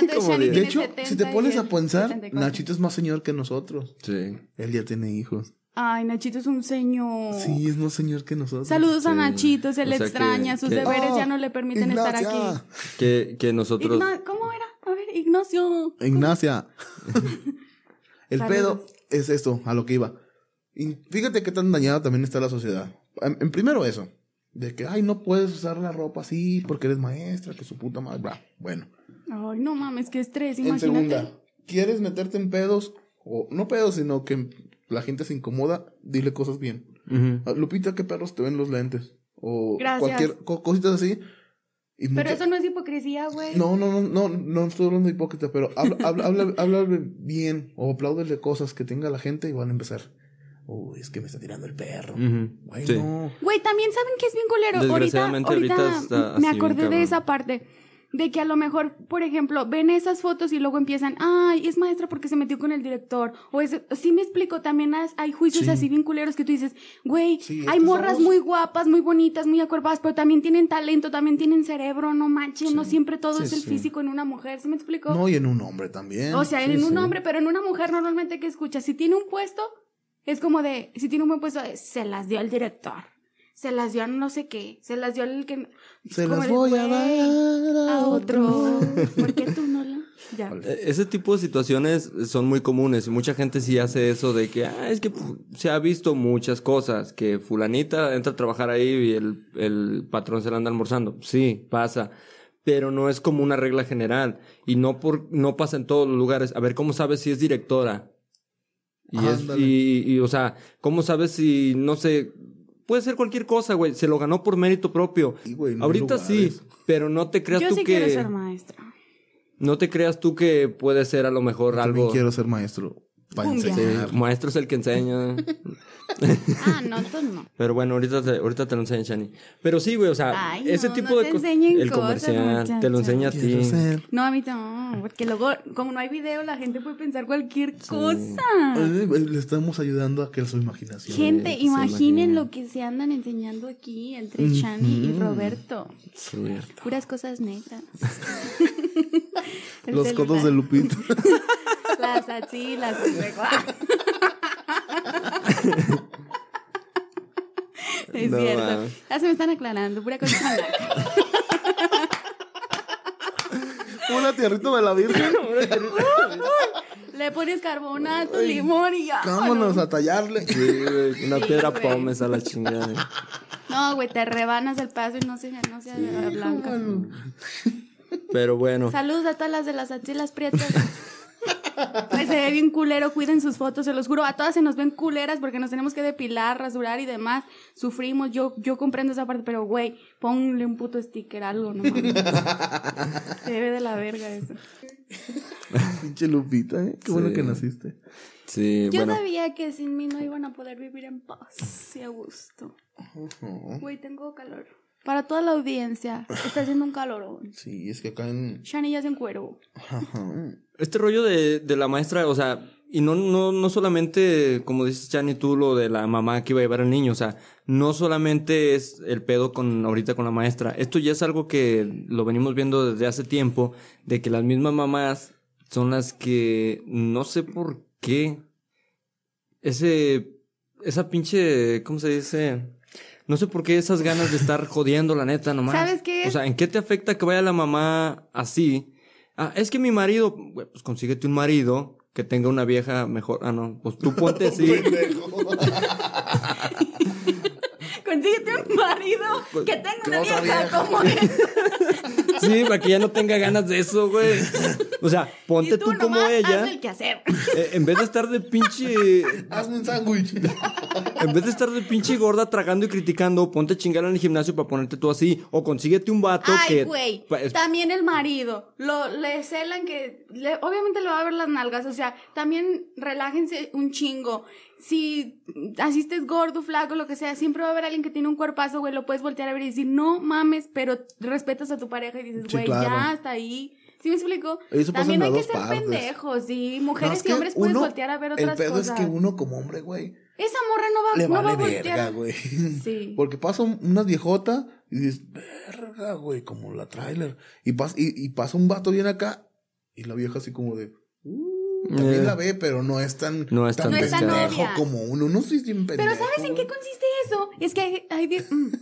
[SPEAKER 2] entonces
[SPEAKER 1] Como
[SPEAKER 2] Shani
[SPEAKER 1] diez.
[SPEAKER 3] De
[SPEAKER 2] tiene
[SPEAKER 3] hecho,
[SPEAKER 2] 70
[SPEAKER 3] si te pones
[SPEAKER 2] y
[SPEAKER 3] a
[SPEAKER 2] él
[SPEAKER 3] pensar,
[SPEAKER 2] 74.
[SPEAKER 3] Nachito es más señor que nosotros.
[SPEAKER 1] Sí.
[SPEAKER 3] Él ya tiene hijos.
[SPEAKER 2] Ay, Nachito es un señor.
[SPEAKER 3] Sí, es más señor que nosotros.
[SPEAKER 2] Saludos a. Nachito, se le
[SPEAKER 1] O que-
[SPEAKER 2] extraña, sus
[SPEAKER 1] que-
[SPEAKER 2] deberes
[SPEAKER 3] Oh,
[SPEAKER 2] ya no le permiten estar
[SPEAKER 3] Ignacia.
[SPEAKER 2] aquí.
[SPEAKER 1] Que, que nosotros,
[SPEAKER 2] Igna- ¿Cómo era? A ver, Ignacio.
[SPEAKER 3] Ignacia. el
[SPEAKER 2] Saludos.
[SPEAKER 3] pedo es esto, a lo que iba. Y fíjate qué tan dañada también está la sociedad. En, en primero eso, de que, ay, no puedes usar la ropa así porque eres maestra, que su puta madre. Bra. Bueno.
[SPEAKER 2] Ay, no mames, qué estrés,
[SPEAKER 3] En
[SPEAKER 2] imagínate.
[SPEAKER 3] segunda, ¿quieres meterte en pedos? O no pedos, sino que la gente se incomoda, dile cosas bien.
[SPEAKER 1] Ujú.
[SPEAKER 3] Ah, Lupita, qué perros te ven los lentes. O
[SPEAKER 2] Gracias.
[SPEAKER 3] cualquier co- cositas así. Y
[SPEAKER 2] Pero
[SPEAKER 3] mucha-
[SPEAKER 2] eso no es hipocresía, güey.
[SPEAKER 3] No, no, no, no, no estoy hablando de hipócrita, pero habla, habla, habla, habla bien o apláudele cosas que tenga la gente y van a empezar. Uy, es que me está tirando el perro. Güey,
[SPEAKER 1] Sí.
[SPEAKER 3] no.
[SPEAKER 2] Güey, también saben que es bien culero. Ahorita, ahorita,
[SPEAKER 1] ahorita está
[SPEAKER 2] me acordé de esa parte. De que a lo mejor, por ejemplo, ven esas fotos y luego empiezan, ay, es maestra porque se metió con el director. O es, sí me explico, también has- hay juicios
[SPEAKER 3] Sí.
[SPEAKER 2] así bien culeros que tú dices, güey,
[SPEAKER 3] Sí,
[SPEAKER 2] hay morras
[SPEAKER 3] somos-
[SPEAKER 2] muy guapas, muy bonitas, muy acuerpadas, pero también tienen talento, también tienen cerebro, no manches, no siempre todo es el físico en una mujer, ¿sí me explico?
[SPEAKER 3] No, y en un hombre también.
[SPEAKER 2] O sea, en un hombre, pero en una mujer normalmente que escucha, si tiene un puesto, es como de, si tiene un buen puesto, es, se las dio al director, se las dio a no sé qué, se las dio al que...
[SPEAKER 3] Se las voy a
[SPEAKER 2] "Güey,
[SPEAKER 3] dar a
[SPEAKER 2] a otro. ¿Por qué tú no la...? Ya.
[SPEAKER 1] E- Ese tipo de situaciones son muy comunes y mucha gente sí hace eso de que, ah, es que se ha visto muchas cosas, que fulanita entra a trabajar ahí y el, el patrón se la anda almorzando. Sí, pasa. Pero no es como una regla general y no por, no pasa en todos los lugares. A ver, ¿cómo sabes si es directora? Y, es, y, y, o sea, ¿cómo sabes si, no sé, puede ser cualquier cosa, güey? Se lo ganó por mérito propio.
[SPEAKER 3] Sí, güey, no hay
[SPEAKER 1] Ahorita sí, pero no te creas
[SPEAKER 2] Yo
[SPEAKER 1] tú
[SPEAKER 2] sí
[SPEAKER 1] que...
[SPEAKER 2] quiero ser maestra.
[SPEAKER 1] No te creas tú que puede ser a lo mejor
[SPEAKER 3] Yo también
[SPEAKER 1] algo.
[SPEAKER 3] quiero ser maestro. Para.
[SPEAKER 1] Sí, maestro es el que enseña.
[SPEAKER 2] Ah, no, tú no.
[SPEAKER 1] Pero bueno, ahorita te, ahorita te lo enseña Shani. Pero sí, güey, o sea,
[SPEAKER 2] Ay,
[SPEAKER 1] ese
[SPEAKER 2] no,
[SPEAKER 1] tipo
[SPEAKER 2] no
[SPEAKER 1] de cosas. El
[SPEAKER 2] cosas,
[SPEAKER 1] comercial, te lo enseña a ti.
[SPEAKER 3] Ser.
[SPEAKER 2] No, a mí no, porque luego, como no hay video, la gente puede pensar cualquier cosa.
[SPEAKER 3] Eh, Le estamos ayudando a que su imaginación.
[SPEAKER 2] Gente, imaginen lo que se andan enseñando aquí entre Shani y Roberto.
[SPEAKER 1] Cierto.
[SPEAKER 2] Puras cosas netas.
[SPEAKER 3] Los
[SPEAKER 2] celular,
[SPEAKER 3] codos de Lupita.
[SPEAKER 2] Las axilas. es
[SPEAKER 1] No,
[SPEAKER 2] cierto.
[SPEAKER 1] mames.
[SPEAKER 2] Ya se me están aclarando. Pura cosa.
[SPEAKER 3] Una tierrita de la Virgen.
[SPEAKER 2] Le pones carbonato, limón y ya.
[SPEAKER 3] Vámonos a tallarle.
[SPEAKER 1] Sí, güey, una
[SPEAKER 2] Sí,
[SPEAKER 1] piedra
[SPEAKER 2] güey.
[SPEAKER 1] pómez a la chingada.
[SPEAKER 2] No, güey, te rebanas el paso y no se, no se blanca.
[SPEAKER 1] Pero bueno,
[SPEAKER 2] Saludos a todas las de las axilas prietas. Ay, se ve bien culero, cuiden sus fotos, se los juro. A todas se nos ven culeras porque nos tenemos que depilar, rasurar y demás. Sufrimos, yo, yo comprendo esa parte, pero güey, ponle un puto sticker, algo, no mames. Se ve de la verga eso.
[SPEAKER 3] Pinche Lupita, ¿eh? Qué bueno que naciste.
[SPEAKER 1] sí,
[SPEAKER 2] Yo
[SPEAKER 1] bueno.
[SPEAKER 2] sabía que sin mí no iban a poder vivir en paz y a gusto. Güey, tengo calor. Para toda la audiencia, está haciendo un calorón.
[SPEAKER 3] Sí, es que acá en.
[SPEAKER 2] Shani ya se encuero.
[SPEAKER 1] Este rollo de, de la maestra, o sea, y no, no, no solamente, como dices, Chani, tú, lo de la mamá que iba a llevar al niño, o sea, no solamente es el pedo con ahorita con la maestra. Esto ya es algo que lo venimos viendo desde hace tiempo, de que las mismas mamás son las que no sé por qué ese, esa pinche, ¿cómo se dice? No sé por qué esas ganas de estar jodiendo, la neta, nomás.
[SPEAKER 2] ¿Sabes qué
[SPEAKER 1] O sea, ¿en qué te afecta que vaya la mamá así? Ah, es que mi marido, güey, pues consíguete un marido que tenga una vieja mejor. Ah, no, pues tú ponte así.
[SPEAKER 2] Consíguete un marido que tenga una vieja,
[SPEAKER 3] vieja.
[SPEAKER 2] como es.
[SPEAKER 1] sí, para que ya no tenga ganas de eso, güey. O sea, ponte
[SPEAKER 2] y
[SPEAKER 1] tú,
[SPEAKER 2] tú,
[SPEAKER 1] como ella.
[SPEAKER 2] el quehacer.
[SPEAKER 1] eh, en vez de estar de pinche.
[SPEAKER 3] Hazme un sándwich.
[SPEAKER 1] En vez de estar de pinche gorda tragando y criticando, ponte a chingar en el gimnasio para ponerte tú así. O consíguete un vato
[SPEAKER 2] Ay,
[SPEAKER 1] que.
[SPEAKER 2] güey. También el marido. Lo, le celan que. le- obviamente le va a ver las nalgas. O sea, también relájense un chingo. Si asistes gordo, flaco, lo que sea, siempre va a haber alguien que tiene un cuerpazo, güey. Lo puedes voltear a ver y decir, no mames, pero respetas a tu pareja y dices,
[SPEAKER 3] Sí,
[SPEAKER 2] güey,
[SPEAKER 3] claro.
[SPEAKER 2] ya hasta ahí. ¿Sí me explico?
[SPEAKER 3] Eso pasa
[SPEAKER 2] También hay que ser
[SPEAKER 3] partes.
[SPEAKER 2] pendejos.
[SPEAKER 3] No,
[SPEAKER 2] Mujeres
[SPEAKER 3] es
[SPEAKER 2] y hombres puedes
[SPEAKER 3] uno-
[SPEAKER 2] voltear a ver otras
[SPEAKER 3] El pedo
[SPEAKER 2] cosas.
[SPEAKER 3] es que uno como hombre, güey,
[SPEAKER 2] Esa morra no va,
[SPEAKER 3] le
[SPEAKER 2] no va
[SPEAKER 3] vale
[SPEAKER 2] a voltear.
[SPEAKER 3] verga, güey.
[SPEAKER 2] Sí.
[SPEAKER 3] Porque pasa un- unas viejotas y dices, verga, güey, como la trailer. Y, pas- y, y pasa un vato bien acá y la vieja así como de, también
[SPEAKER 1] Eh.
[SPEAKER 3] la ve, pero no es tan,
[SPEAKER 1] No es tan
[SPEAKER 2] No es tan obvia.
[SPEAKER 3] como uno. No soy bien pendejo.
[SPEAKER 2] Pero ¿sabes en qué consiste eso? Es que hay, mm.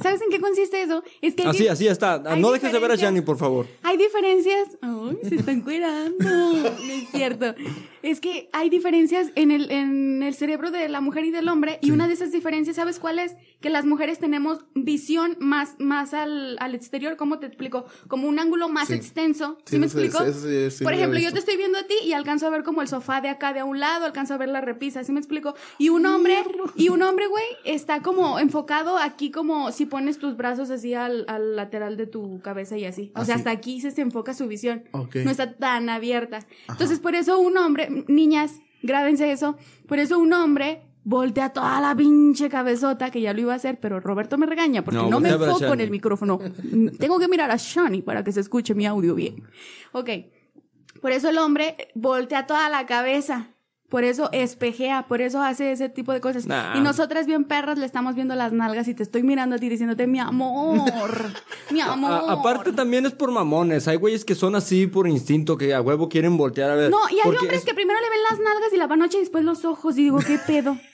[SPEAKER 2] ¿Sabes en qué consiste eso? Es que
[SPEAKER 1] Así, así está. No dejes de ver a. Shani, por favor.
[SPEAKER 2] hay diferencias. Ay, se están cuerando. No es cierto. Es que hay diferencias en el, en el cerebro de la mujer y del hombre. Y una de esas diferencias, ¿sabes cuál es? Que las mujeres tenemos visión más, más al, al exterior. ¿Cómo te explico? Como un ángulo más
[SPEAKER 3] Sí.
[SPEAKER 2] extenso. ¿Sí,
[SPEAKER 3] Sí,
[SPEAKER 2] me
[SPEAKER 3] es-
[SPEAKER 2] explico?
[SPEAKER 3] sí- sí
[SPEAKER 2] Por ejemplo, yo te estoy viendo a ti y alcanzo a ver como el sofá de acá de a un lado, alcanzo a ver la repisa, ¿sí me explico? Y un hombre, y un hombre, güey, está como enfocado aquí como si pones tus brazos así al, al lateral de tu cabeza y así. O sea, hasta aquí se, se enfoca su visión.
[SPEAKER 3] Ok.
[SPEAKER 2] No está tan abierta. Entonces, por eso un hombre, niñas, grábense eso, por eso un hombre voltea toda la pinche cabezota, que ya lo iba a hacer, pero Roberto me regaña porque
[SPEAKER 1] No,
[SPEAKER 2] no, me enfoco en el micrófono. Tengo que mirar a Shani para que se escuche mi audio bien. Ok. Por eso el hombre voltea toda la cabeza. Por eso espejea, por eso hace ese tipo de cosas.
[SPEAKER 1] Nah.
[SPEAKER 2] Y nosotras bien perras le estamos viendo las nalgas y te estoy mirando a ti diciéndote, mi amor, mi amor.
[SPEAKER 1] A- aparte también es por mamones. Hay güeyes que son así por instinto, que a huevo quieren voltear a ver.
[SPEAKER 2] No, y hay hombres
[SPEAKER 1] es-
[SPEAKER 2] que primero le ven las nalgas y la panocha y después los ojos y digo, ¿qué pedo?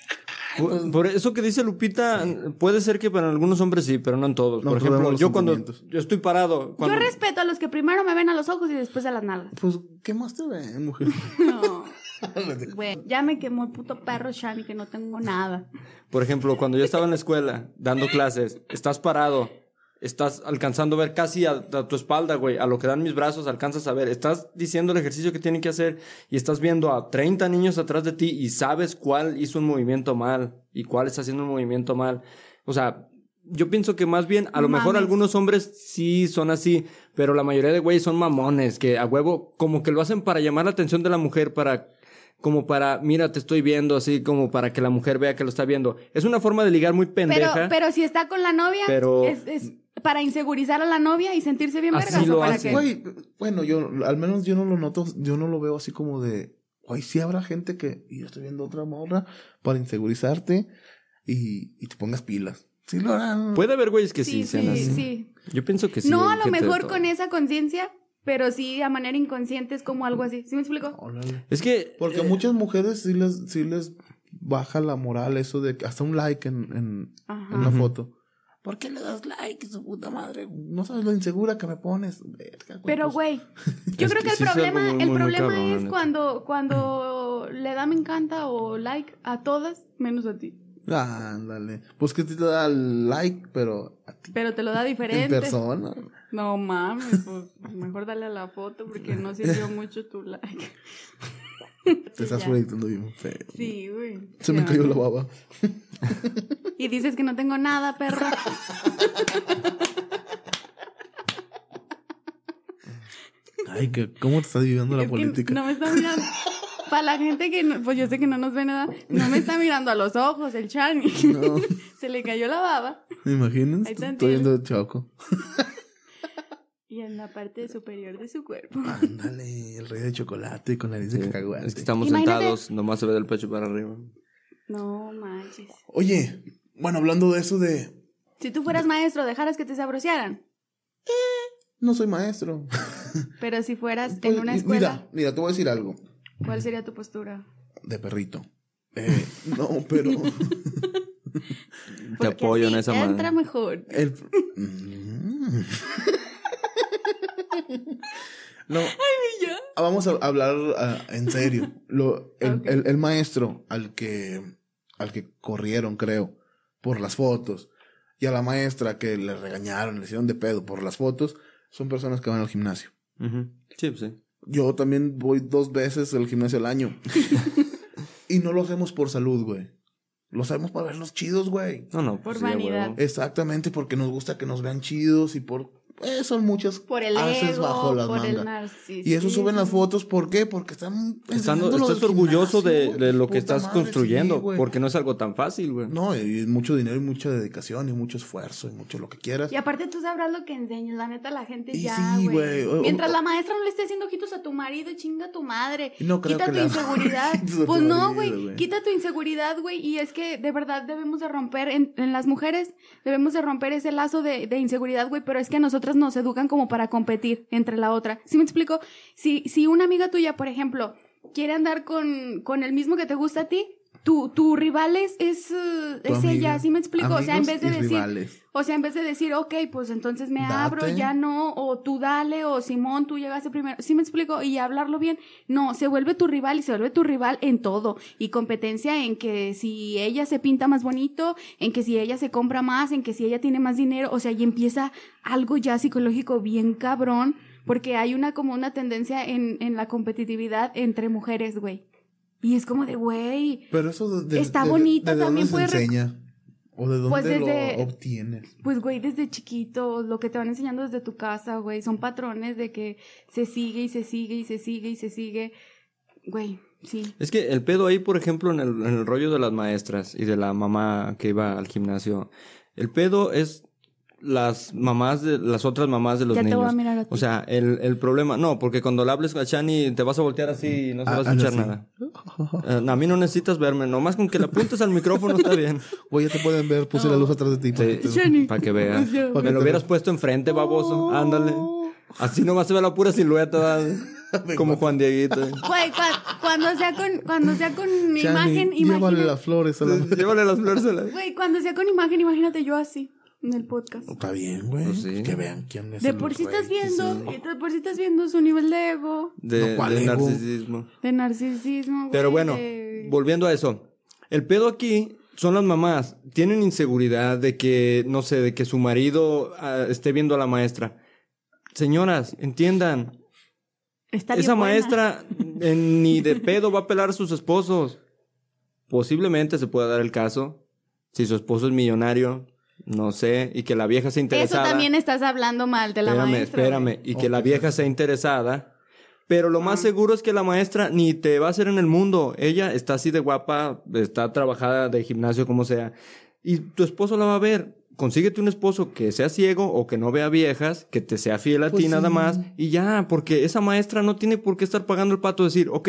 [SPEAKER 1] Por, por eso que dice Lupita, puede ser que para algunos hombres sí, pero no en todos.
[SPEAKER 3] No,
[SPEAKER 1] por ejemplo, yo cuando yo estoy parado, cuando,
[SPEAKER 2] Yo respeto a los que primero me ven a los ojos y después a las nalgas.
[SPEAKER 3] Pues, ¿qué más te ven, mujer?
[SPEAKER 2] No. Güey, ya me quemó el puto perro Shani que no tengo nada.
[SPEAKER 1] por ejemplo, cuando yo estaba en la escuela dando clases, estás parado, estás alcanzando a ver casi a, a tu espalda, güey, a lo que dan mis brazos, alcanzas a ver, estás diciendo el ejercicio que tienen que hacer y estás viendo a 30 niños atrás de ti y sabes cuál hizo un movimiento mal y cuál está haciendo un movimiento mal. O sea, yo pienso que más bien, a lo mejor algunos hombres sí son así, pero la mayoría de güeyes son mamones, que a huevo, como que lo hacen para llamar la atención de la mujer, para, como para, mira, te estoy viendo, así como para que la mujer vea que lo está viendo. Es una forma de ligar muy
[SPEAKER 2] Pero,
[SPEAKER 1] pendeja.
[SPEAKER 2] pero si está con la novia,
[SPEAKER 1] Pero-
[SPEAKER 2] es, es para insegurizar a la novia y sentirse bien
[SPEAKER 1] Así
[SPEAKER 2] vergas. ¿o
[SPEAKER 1] lo
[SPEAKER 2] para
[SPEAKER 1] hace.
[SPEAKER 3] Güey, bueno, yo, al menos yo no lo noto, yo no lo veo así como de, güey, sí habrá gente que, y yo estoy viendo otra morra para insegurizarte y, y te pongas pilas. Sí lo harán.
[SPEAKER 1] Puede haber güeyes que sí,
[SPEAKER 2] sí, sí,
[SPEAKER 1] así.
[SPEAKER 2] sí.
[SPEAKER 1] Yo pienso que sí.
[SPEAKER 2] no a lo mejor con esa conciencia, pero sí a manera inconsciente es como algo así. ¿Sí me explico?
[SPEAKER 3] Órale.
[SPEAKER 1] Es que.
[SPEAKER 3] Porque
[SPEAKER 1] eh,
[SPEAKER 3] muchas mujeres sí les, sí les baja la moral eso de que hasta un like en, en, en la foto. ¿Por qué le das like, su puta madre? No sabes lo insegura que me pones. Verga,
[SPEAKER 2] Pero,
[SPEAKER 3] pues,
[SPEAKER 2] güey, yo creo
[SPEAKER 1] que
[SPEAKER 2] que el
[SPEAKER 1] sí
[SPEAKER 2] problema, el
[SPEAKER 1] muy, muy
[SPEAKER 2] problema
[SPEAKER 1] cabrón,
[SPEAKER 2] es cuando, cuando le da me encanta o like a todas, menos a ti.
[SPEAKER 3] Ándale. Pues que a ti te da like, pero a ti
[SPEAKER 2] Pero te lo da
[SPEAKER 3] en
[SPEAKER 2] diferente.
[SPEAKER 3] persona.
[SPEAKER 2] No mames, pues mejor dale a la foto porque no sirvió mucho tu like.
[SPEAKER 3] Te estás proyectando bien feo.
[SPEAKER 2] Sí, güey.
[SPEAKER 3] Se me cayó la baba.
[SPEAKER 2] Y dices que no tengo nada, perro.
[SPEAKER 3] Ay, que, ¿cómo te estás viviendo la
[SPEAKER 2] Es
[SPEAKER 3] política?
[SPEAKER 2] no me está mirando. Para la gente que, no- pues yo sé que no nos ve nada, no me está mirando a los ojos el Chani.
[SPEAKER 3] No.
[SPEAKER 2] Se le cayó la baba.
[SPEAKER 3] Imagínense,
[SPEAKER 2] Ahí está
[SPEAKER 3] estoy viendo Choco.
[SPEAKER 2] Y en la parte superior de su cuerpo.
[SPEAKER 3] Ándale, el rey de chocolate con nariz de
[SPEAKER 1] sí,
[SPEAKER 3] cacahuate.
[SPEAKER 1] es que estamos
[SPEAKER 2] Imagínate-
[SPEAKER 1] sentados, nomás se ve del pecho para arriba.
[SPEAKER 2] No manches.
[SPEAKER 3] Oye, bueno, hablando de eso de...
[SPEAKER 2] Si tú fueras maestro, dejaras que te sabrosearan.
[SPEAKER 3] No soy maestro.
[SPEAKER 2] Pero si fueras en una escuela,
[SPEAKER 3] Mira, mira, te voy a decir algo.
[SPEAKER 2] ¿Cuál sería tu postura?
[SPEAKER 3] De perrito. Eh, no, pero...
[SPEAKER 1] Te apoyo en esa
[SPEAKER 2] entra
[SPEAKER 1] madre.
[SPEAKER 2] mejor.
[SPEAKER 3] El... Mm. No. vamos a hablar ah, en serio. Lo, el, el- el maestro al que, al que corrieron, creo, por las fotos, y a la maestra que le regañaron, le hicieron de pedo por las fotos, son personas que van al gimnasio.
[SPEAKER 1] Sí, pues sí.
[SPEAKER 3] Yo también voy dos veces al gimnasio al año. y no lo hacemos por salud, güey. Lo hacemos para vernos chidos, güey.
[SPEAKER 1] No, no.
[SPEAKER 2] Por
[SPEAKER 1] pues sí,
[SPEAKER 2] vanidad.
[SPEAKER 1] huevo.
[SPEAKER 3] Exactamente, porque nos gusta que nos vean chidos y por... eh, son muchas
[SPEAKER 2] Por el
[SPEAKER 3] haces
[SPEAKER 2] ego,
[SPEAKER 3] bajo las
[SPEAKER 2] por el narcisismo.
[SPEAKER 3] Y eso suben las fotos, ¿por qué? Porque están... Lo
[SPEAKER 1] estás orgulloso de,
[SPEAKER 3] gimnasio,
[SPEAKER 1] de lo que estás
[SPEAKER 3] madre,
[SPEAKER 1] construyendo,
[SPEAKER 3] sí,
[SPEAKER 1] porque no es algo tan fácil, güey.
[SPEAKER 3] No, y es mucho dinero y mucha dedicación y mucho esfuerzo y mucho lo que quieras.
[SPEAKER 2] Y aparte tú sabrás lo que enseñas, la neta la gente
[SPEAKER 3] Y
[SPEAKER 2] ya,
[SPEAKER 3] sí,
[SPEAKER 2] güey. Mientras la maestra no le esté haciendo ojitos a tu marido, chinga a tu madre.
[SPEAKER 3] No creo
[SPEAKER 2] Quita
[SPEAKER 3] que
[SPEAKER 2] tu inseguridad. pues no, güey. Quita tu inseguridad, güey. Y es que de verdad debemos de romper, en, en las mujeres, debemos de romper ese lazo de, de inseguridad, güey. Pero es que a nosotras nos educan como para competir entre la otra. ¿Sí me explico? Si, si una amiga tuya, por ejemplo, quiere andar con, con el mismo que te gusta a ti, tu, tu rival es, es, es ella, ¿sí me explico? o sea, en vez de decir,
[SPEAKER 3] rivales.
[SPEAKER 2] o sea, en vez de decir, ok, pues entonces me
[SPEAKER 3] Date.
[SPEAKER 2] abro, ya no, o tú dale, o Simón, tú llegaste primero, ¿sí me explico? Y hablarlo bien, no, se vuelve tu rival y se vuelve tu rival en todo. Y competencia en que si ella se pinta más bonito, en que si ella se compra más, en que si ella tiene más dinero, o sea, y empieza algo ya psicológico bien cabrón, porque hay una como una tendencia en, en la competitividad entre mujeres, güey. Y es como de, güey,
[SPEAKER 3] Pero eso de,
[SPEAKER 2] Está
[SPEAKER 3] de-
[SPEAKER 2] bonito,
[SPEAKER 3] ¿de dónde
[SPEAKER 2] también
[SPEAKER 3] se
[SPEAKER 2] puede rec-
[SPEAKER 3] enseña? ¿O de dónde
[SPEAKER 2] Pues desde-
[SPEAKER 3] lo obtienes?
[SPEAKER 2] Pues, güey, desde chiquito, lo que te van enseñando desde tu casa, güey, son patrones de que se sigue y se sigue y se sigue y se sigue. Güey, sí.
[SPEAKER 1] Es que el pedo ahí, por ejemplo, en el, en el rollo de las maestras y de la mamá que iba al gimnasio, el pedo es las mamás de las otras mamás de los
[SPEAKER 2] Ya te
[SPEAKER 1] niños.
[SPEAKER 2] voy a mirar a ti.
[SPEAKER 1] O sea, el, el problema, no, porque cuando le hables a Chani te vas a voltear así y no se
[SPEAKER 3] Ah,
[SPEAKER 1] va a escuchar nada. Eh, a mí no necesitas verme, nomás con que le apuntes al micrófono está bien.
[SPEAKER 3] Güey, ya te pueden ver, puse la luz atrás de ti. para que te-
[SPEAKER 2] Shani.
[SPEAKER 1] Para que veas.
[SPEAKER 2] Ya.
[SPEAKER 1] Me lo hubieras puesto enfrente, baboso. Ándale. Así nomás se ve la pura silueta, como Juan Dieguito.
[SPEAKER 2] Güey, cua- cuando sea con, cuando sea con
[SPEAKER 3] Shani,
[SPEAKER 2] imagen,
[SPEAKER 3] llévale
[SPEAKER 2] imagínate.
[SPEAKER 3] las flores a la...
[SPEAKER 1] Llévale las flores a la...
[SPEAKER 2] Güey, cuando sea con imagen, imagínate yo así, en el podcast.
[SPEAKER 3] Está bien, güey.
[SPEAKER 1] Pues sí.
[SPEAKER 3] Que vean quién es
[SPEAKER 2] De
[SPEAKER 3] el
[SPEAKER 2] por sí estás viendo, de por sí estás viendo su nivel de ego,
[SPEAKER 1] De,
[SPEAKER 3] No, ¿cuál
[SPEAKER 1] de
[SPEAKER 3] ego?
[SPEAKER 1] narcisismo.
[SPEAKER 2] de narcisismo, güey.
[SPEAKER 1] Pero bueno,
[SPEAKER 2] de-
[SPEAKER 1] volviendo a eso. El pedo aquí son las mamás. Tienen inseguridad de que, no sé, de que su marido ah, esté viendo a la maestra. Señoras, entiendan.
[SPEAKER 2] Está
[SPEAKER 1] Esa
[SPEAKER 2] buena.
[SPEAKER 1] maestra eh, ni de pedo va a pelar a sus esposos. Posiblemente se pueda dar el caso. Si su esposo es millonario, no sé, y que la vieja sea
[SPEAKER 2] Eso
[SPEAKER 1] interesada.
[SPEAKER 2] también estás hablando mal de la
[SPEAKER 1] espérame,
[SPEAKER 2] maestra.
[SPEAKER 1] espérame. Y que la vieja sea interesada. Pero lo más seguro es que la maestra ni te va a hacer en el mundo. Ella está así de guapa, está trabajada de gimnasio, como sea. Y tu esposo la va a ver. Consíguete un esposo que sea ciego o que no vea viejas, que te sea fiel a
[SPEAKER 3] Pues
[SPEAKER 1] ti nada más. Y ya, porque esa maestra no tiene por qué estar pagando el pato. Decir, ok,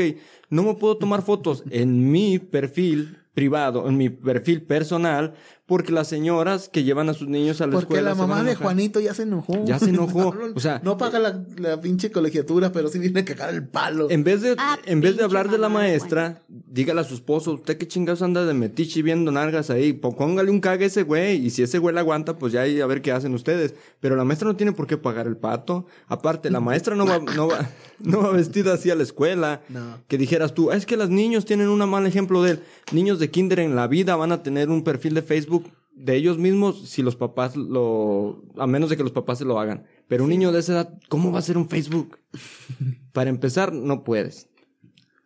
[SPEAKER 1] no me puedo tomar fotos en mi perfil privado, en mi perfil personal, porque las señoras que llevan a sus niños a la
[SPEAKER 3] Porque
[SPEAKER 1] escuela.
[SPEAKER 3] la
[SPEAKER 1] se van a
[SPEAKER 3] mamá de. Juanito ya se enojó.
[SPEAKER 1] Ya se enojó. O sea,
[SPEAKER 3] no paga la, la pinche colegiatura, pero sí viene a cagar el palo.
[SPEAKER 1] En vez de,
[SPEAKER 2] Ah,
[SPEAKER 1] en vez de hablar de la
[SPEAKER 2] mamá de
[SPEAKER 1] maestra, dígale a su esposo, usted qué chingados anda de metiche viendo nalgas ahí, póngale un cague a ese güey, y si ese güey la aguanta, pues ya ahí a ver qué hacen ustedes. Pero la maestra no tiene por qué pagar el pato. Aparte, la maestra no va, no va, no va vestida así a la escuela.
[SPEAKER 3] No.
[SPEAKER 1] Que dijeras tú, "Ah, es que los niños tienen un mal ejemplo de él. Niños de kinder en la vida van a tener un perfil de Facebook de ellos mismos si los papás lo, a menos de que los papás se lo hagan. Pero un niño de esa edad, ¿cómo va a ser un Facebook? Para empezar, no puedes.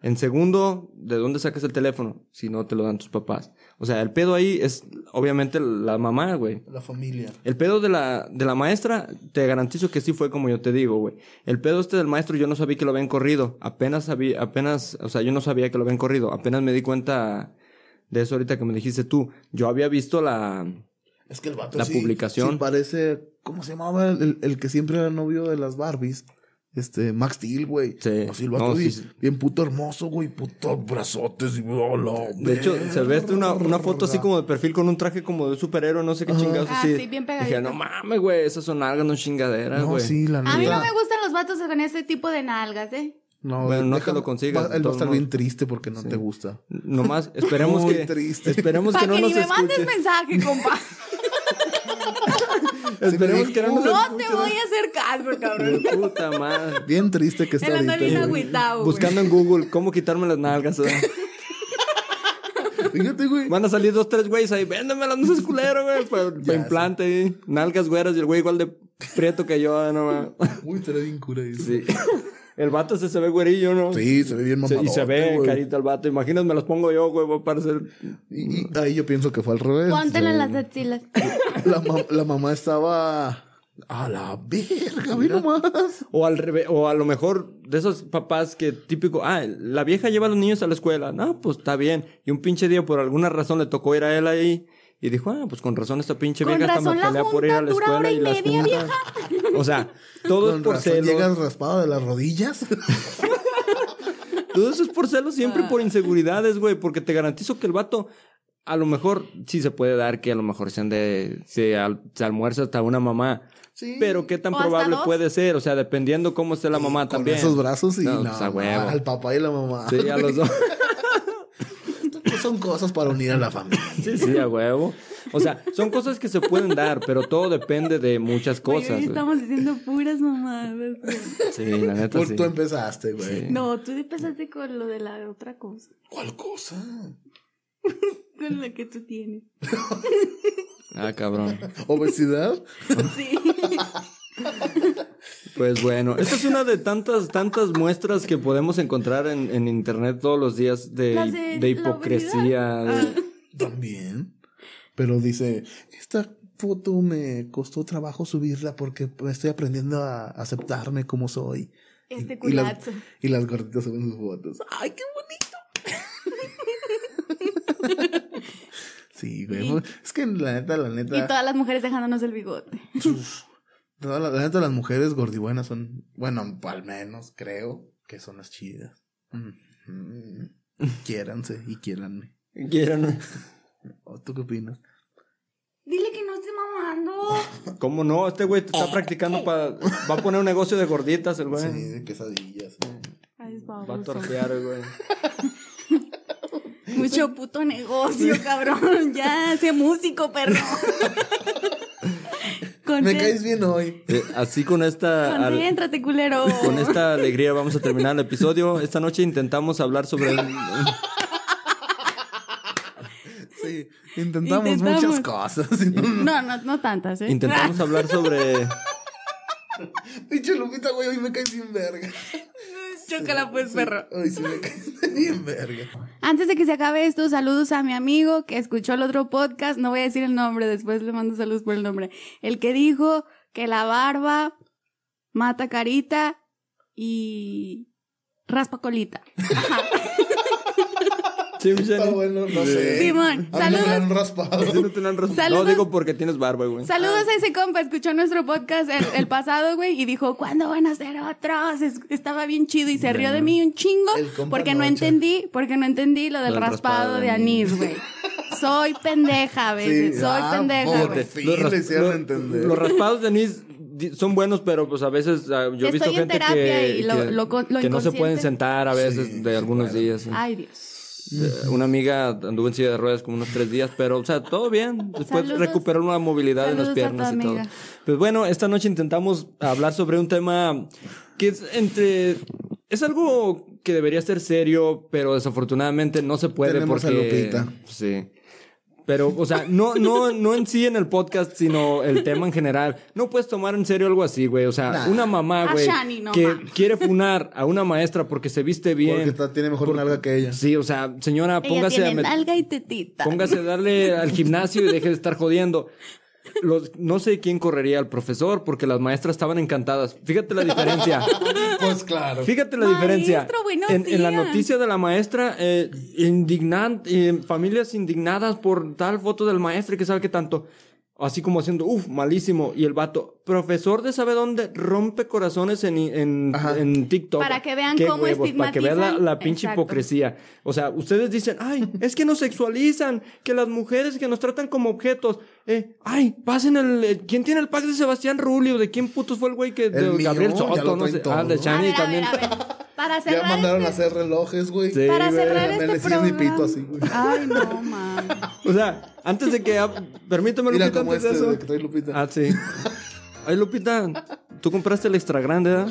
[SPEAKER 1] En segundo, ¿de dónde sacas el teléfono? Si no te lo dan tus papás. O sea, el pedo ahí es obviamente la mamá, güey.
[SPEAKER 3] La familia.
[SPEAKER 1] El pedo de la, de la maestra, te garantizo que sí fue como yo te digo, güey. El pedo este del maestro, yo no sabía que lo habían corrido. Apenas sabía, apenas, o sea, yo no sabía que lo habían corrido. Apenas me di cuenta de eso ahorita que me dijiste tú. Yo había visto la...
[SPEAKER 3] Es que el vato
[SPEAKER 1] La
[SPEAKER 3] sí-
[SPEAKER 1] publicación.
[SPEAKER 3] sí parece... ¿Cómo se llamaba el, el- el que siempre era novio de las Barbies? Este, Max Steel, güey.
[SPEAKER 1] Sí.
[SPEAKER 3] Así vato
[SPEAKER 1] No, sí,
[SPEAKER 3] bien,
[SPEAKER 1] sí.
[SPEAKER 3] bien puto hermoso, güey. Puto brazotes y... hola,
[SPEAKER 1] De hecho, se ve este una, una foto así como de perfil con un traje como de superhéroe, no sé qué chingados
[SPEAKER 2] Ah,
[SPEAKER 1] así.
[SPEAKER 2] sí, bien pegadito.
[SPEAKER 1] Dije, no mames, güey, esas son algas, no chingaderas,
[SPEAKER 3] No,
[SPEAKER 1] güey.
[SPEAKER 3] sí, la neta.
[SPEAKER 2] A mí no me gustan los vatos con ese tipo de nalgas, ¿eh?
[SPEAKER 3] No,
[SPEAKER 1] Bueno, no
[SPEAKER 3] déjalo-
[SPEAKER 1] te lo consigas,
[SPEAKER 3] va- Él va a estar bien triste porque no te gusta.
[SPEAKER 1] Nomás, esperemos
[SPEAKER 3] Muy
[SPEAKER 1] que...
[SPEAKER 3] triste.
[SPEAKER 1] Esperemos que
[SPEAKER 2] que,
[SPEAKER 1] no
[SPEAKER 2] ni
[SPEAKER 1] nos
[SPEAKER 2] me mandes mensaje, compa.
[SPEAKER 1] Esperemos que no nos.
[SPEAKER 2] No te voy a hacer caso, cabrón.
[SPEAKER 1] De puta madre.
[SPEAKER 3] Bien triste que está ahorita. güey.
[SPEAKER 1] Buscando en Google cómo quitarme las nalgas.
[SPEAKER 3] Fíjate, güey.
[SPEAKER 1] Van a salir dos, tres güeyes ahí. Véndemelas, no seas culero, güey. Para
[SPEAKER 3] Ya,
[SPEAKER 1] implante. ahí. Nalgas güeras y el güey igual de prieto que yo. No.
[SPEAKER 3] Uy, te bien cura eso.
[SPEAKER 1] Sí. El vato ese se ve güerillo, ¿no?
[SPEAKER 3] Sí, se ve bien
[SPEAKER 1] Se-
[SPEAKER 3] mamador.
[SPEAKER 1] y se ve carita el vato. Imaginas, me los pongo yo, güey, voy a parecer...
[SPEAKER 3] Y, y ahí yo pienso que fue al revés.
[SPEAKER 2] Póntela en las axilas.
[SPEAKER 3] La, ma- la mamá estaba. A la verga, ve nomás.
[SPEAKER 1] O al revés, o a lo mejor de esos papás que típico, ah, la vieja lleva a los niños a la escuela. No, pues está bien. Y un pinche día por alguna razón le tocó ir a él ahí. Y dijo, ah, pues con razón esta pinche
[SPEAKER 2] Con
[SPEAKER 1] vieja
[SPEAKER 2] la
[SPEAKER 1] pelea por ir a la escuela
[SPEAKER 2] hora
[SPEAKER 1] y
[SPEAKER 2] y
[SPEAKER 1] las
[SPEAKER 2] media,
[SPEAKER 1] juntas. O sea, todo
[SPEAKER 3] Con
[SPEAKER 1] es por
[SPEAKER 3] razón
[SPEAKER 1] celos.
[SPEAKER 3] llegas raspado de las rodillas.
[SPEAKER 1] Todo eso es por celos, siempre
[SPEAKER 2] Ah.
[SPEAKER 1] por inseguridades, güey. Porque te garantizo que el vato, a lo mejor sí se puede dar que a lo mejor sean de. Se, al- se almuerza hasta una mamá.
[SPEAKER 3] Sí.
[SPEAKER 1] Pero qué tan
[SPEAKER 2] O
[SPEAKER 1] probable
[SPEAKER 2] dos.
[SPEAKER 1] puede ser, o sea, dependiendo cómo esté la mamá
[SPEAKER 3] Con
[SPEAKER 1] también.
[SPEAKER 3] esos brazos y
[SPEAKER 1] No,
[SPEAKER 3] no,
[SPEAKER 1] pues, a
[SPEAKER 3] no,
[SPEAKER 1] huevo.
[SPEAKER 3] al papá y la mamá.
[SPEAKER 1] Sí, a los dos.
[SPEAKER 3] Son cosas para unir a la familia.
[SPEAKER 1] Sí, sí, a huevo. O sea, son cosas que se pueden dar, pero todo depende de muchas cosas. güey.
[SPEAKER 2] estamos diciendo puras mamadas. güey.
[SPEAKER 1] Sí, la neta
[SPEAKER 3] Por
[SPEAKER 1] sí.
[SPEAKER 3] tú empezaste, güey.
[SPEAKER 1] Sí.
[SPEAKER 2] No, tú empezaste con lo de la otra cosa.
[SPEAKER 3] ¿Cuál cosa?
[SPEAKER 2] Con la que tú tienes.
[SPEAKER 1] Ah, cabrón.
[SPEAKER 3] ¿Obesidad?
[SPEAKER 2] Sí.
[SPEAKER 1] Pues bueno, esta es una de tantas, tantas muestras que podemos encontrar en, en internet todos los días de,
[SPEAKER 2] de
[SPEAKER 1] hipocresía. de-
[SPEAKER 3] También. Pero dice, esta foto me costó trabajo subirla porque estoy aprendiendo a aceptarme como soy.
[SPEAKER 2] Este
[SPEAKER 3] Y las, y las gorditas suben sus fotos. ¡Ay, qué bonito! sí, güey. Es que la neta, la
[SPEAKER 2] Y
[SPEAKER 3] neta.
[SPEAKER 2] todas las mujeres dejándonos el bigote.
[SPEAKER 3] Toda la, la las mujeres gordibuenas son. Bueno, al menos creo que son las chidas. Mm. Quiéranse y quiéranme.
[SPEAKER 1] Quieran-
[SPEAKER 3] ¿O ¿Tú qué opinas?
[SPEAKER 2] Dile que no esté mamando.
[SPEAKER 1] ¿Cómo no? Este güey te está practicando para... Va a poner un negocio de gorditas, el güey.
[SPEAKER 3] Sí, de quesadillas.
[SPEAKER 2] Ay, es
[SPEAKER 1] Va a
[SPEAKER 2] baboso.
[SPEAKER 1] tortear, güey.
[SPEAKER 2] Mucho puto negocio, cabrón. Ya, sé músico, perro.
[SPEAKER 3] Me caes bien hoy.
[SPEAKER 1] Eh, así con esta...
[SPEAKER 2] Concéntrate, culero.
[SPEAKER 1] Con esta alegría vamos a terminar el episodio. Esta noche intentamos hablar sobre...
[SPEAKER 3] Sí, intentamos,
[SPEAKER 2] Intentamos.
[SPEAKER 3] muchas cosas.
[SPEAKER 2] No, no, no tantas, ¿eh?
[SPEAKER 1] Intentamos hablar sobre...
[SPEAKER 3] Pinche Lupita, güey, hoy me caes bien verga.
[SPEAKER 2] Chócala, pues, perro.
[SPEAKER 3] Hoy sí me caes bien verga.
[SPEAKER 2] Antes de que se acabe esto, saludos a mi amigo que escuchó el otro podcast. No voy a decir el nombre, después le mando saludos por el nombre. El que dijo que la barba mata carita y raspa colita.
[SPEAKER 1] Sí.
[SPEAKER 3] Está bueno, no sé.
[SPEAKER 2] Simón,
[SPEAKER 3] A mí me
[SPEAKER 2] saludos.
[SPEAKER 3] han raspado.
[SPEAKER 1] Sí, no te la han ras-
[SPEAKER 2] Saludos.
[SPEAKER 1] No, digo porque tienes barba, güey.
[SPEAKER 2] Saludos a ese compa, escuchó nuestro podcast el, el pasado, güey, y dijo, ¿cuándo van a hacer otros? Es- estaba bien chido y se rió de mí un chingo
[SPEAKER 3] El compa
[SPEAKER 2] porque no
[SPEAKER 3] Noche.
[SPEAKER 2] entendí, porque no entendí lo del
[SPEAKER 1] Lo del
[SPEAKER 2] raspado,
[SPEAKER 1] raspado
[SPEAKER 2] de
[SPEAKER 1] de
[SPEAKER 2] anís, güey. Soy pendeja a veces,
[SPEAKER 3] Sí,
[SPEAKER 2] soy
[SPEAKER 3] ah,
[SPEAKER 2] pendeja,
[SPEAKER 3] por
[SPEAKER 2] güey.
[SPEAKER 3] fin
[SPEAKER 1] Los ras-
[SPEAKER 3] le hicieron entender.
[SPEAKER 1] Los raspados de anís di- son buenos, pero pues a veces ah, yo he visto
[SPEAKER 2] Estoy en
[SPEAKER 1] gente
[SPEAKER 2] terapia
[SPEAKER 1] que,
[SPEAKER 2] y lo-
[SPEAKER 1] que-
[SPEAKER 2] lo con- lo
[SPEAKER 1] que no se pueden
[SPEAKER 2] inconsciente.
[SPEAKER 1] sentar a veces
[SPEAKER 3] Sí,
[SPEAKER 1] de
[SPEAKER 3] sí
[SPEAKER 1] algunos días. ¿sí?
[SPEAKER 2] Ay, Dios.
[SPEAKER 1] Una amiga anduvo en silla de ruedas como unos tres días, pero, o sea, todo bien. Después
[SPEAKER 2] Saludos.
[SPEAKER 1] recuperó una movilidad en las
[SPEAKER 2] a
[SPEAKER 1] piernas y todo. Pues bueno, esta noche intentamos hablar sobre un tema que es entre... Es algo que debería ser serio, pero desafortunadamente no se puede
[SPEAKER 3] Tenemos a
[SPEAKER 1] porque...
[SPEAKER 3] Lupita.
[SPEAKER 1] Sí. Pero, o sea, no, no, no en sí en el podcast, sino el tema en general. No puedes tomar en serio algo así, güey. O sea,
[SPEAKER 3] Nah.
[SPEAKER 1] una mamá,
[SPEAKER 2] A
[SPEAKER 1] güey,
[SPEAKER 2] Shani, no
[SPEAKER 1] que
[SPEAKER 2] mames.
[SPEAKER 1] quiere funar a una maestra porque se viste bien.
[SPEAKER 3] Porque está- tiene mejor nalga que ella.
[SPEAKER 1] Sí, o sea, señora,
[SPEAKER 2] Ella
[SPEAKER 1] póngase a
[SPEAKER 2] tiene
[SPEAKER 1] met-
[SPEAKER 2] nalga y tetita.
[SPEAKER 1] Póngase a darle al gimnasio y deje de estar jodiendo. Los, no sé quién correría al profesor porque las maestras estaban encantadas. Fíjate la diferencia.
[SPEAKER 3] Pues claro.
[SPEAKER 1] Fíjate la
[SPEAKER 2] Maestro,
[SPEAKER 1] diferencia. En, en la noticia de la maestra, eh, indignan- eh, familias indignadas por tal foto del maestro y que sabe qué tanto. Así como haciendo, uff, malísimo. Y el vato, profesor de sabe dónde, rompe corazones en, en, en TikTok.
[SPEAKER 2] Para que vean
[SPEAKER 1] Qué
[SPEAKER 2] cómo
[SPEAKER 1] Para que vean la,
[SPEAKER 2] estigmatizan.
[SPEAKER 1] la pinche
[SPEAKER 2] Exacto.
[SPEAKER 1] hipocresía. O sea, ustedes dicen, ay, es que nos sexualizan, que las mujeres que nos tratan como objetos. Eh, ay, pasen el, eh, ¿Quién tiene el pack de Sebastián Rulio? ¿De quién putos fue el güey que de
[SPEAKER 3] El mío,
[SPEAKER 1] Gabriel
[SPEAKER 3] ya
[SPEAKER 1] Soto?
[SPEAKER 3] lo
[SPEAKER 1] No sé.
[SPEAKER 3] todo.
[SPEAKER 1] Ah, de
[SPEAKER 3] a
[SPEAKER 1] también.
[SPEAKER 2] ver, a ver. Para
[SPEAKER 3] Ya mandaron a
[SPEAKER 2] este...
[SPEAKER 3] hacer relojes, güey.
[SPEAKER 1] Sí,
[SPEAKER 2] Para
[SPEAKER 1] güey.
[SPEAKER 2] cerrar
[SPEAKER 3] Me
[SPEAKER 2] este programa.
[SPEAKER 3] pito así, güey.
[SPEAKER 2] Ay, no, man.
[SPEAKER 1] O sea, antes de que... Permítame,
[SPEAKER 3] Mira
[SPEAKER 1] Lupita,
[SPEAKER 3] como
[SPEAKER 1] antes de
[SPEAKER 3] este
[SPEAKER 1] eso.
[SPEAKER 3] de que trae Lupita.
[SPEAKER 1] Ah, sí. Ay, Lupita, tú compraste el extra grande, ¿verdad?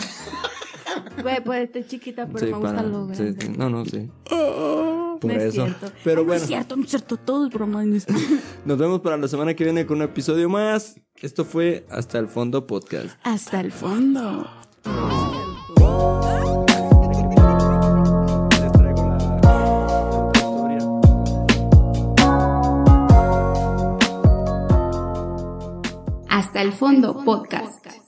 [SPEAKER 2] Güey, pues estar chiquita, pero me gusta
[SPEAKER 1] para-
[SPEAKER 2] lo
[SPEAKER 1] sí,
[SPEAKER 2] grande.
[SPEAKER 1] sí. No, no, sí. Por
[SPEAKER 2] no es
[SPEAKER 1] eso.
[SPEAKER 2] cierto.
[SPEAKER 1] Pero
[SPEAKER 2] Ay,
[SPEAKER 1] bueno,
[SPEAKER 2] No es cierto, no es cierto, todo es broma en esto.
[SPEAKER 1] nos vemos para la semana que viene con un episodio más. Esto fue Hasta el Fondo Podcast.
[SPEAKER 2] Hasta el fondo.
[SPEAKER 1] Les
[SPEAKER 4] Fondo podcast.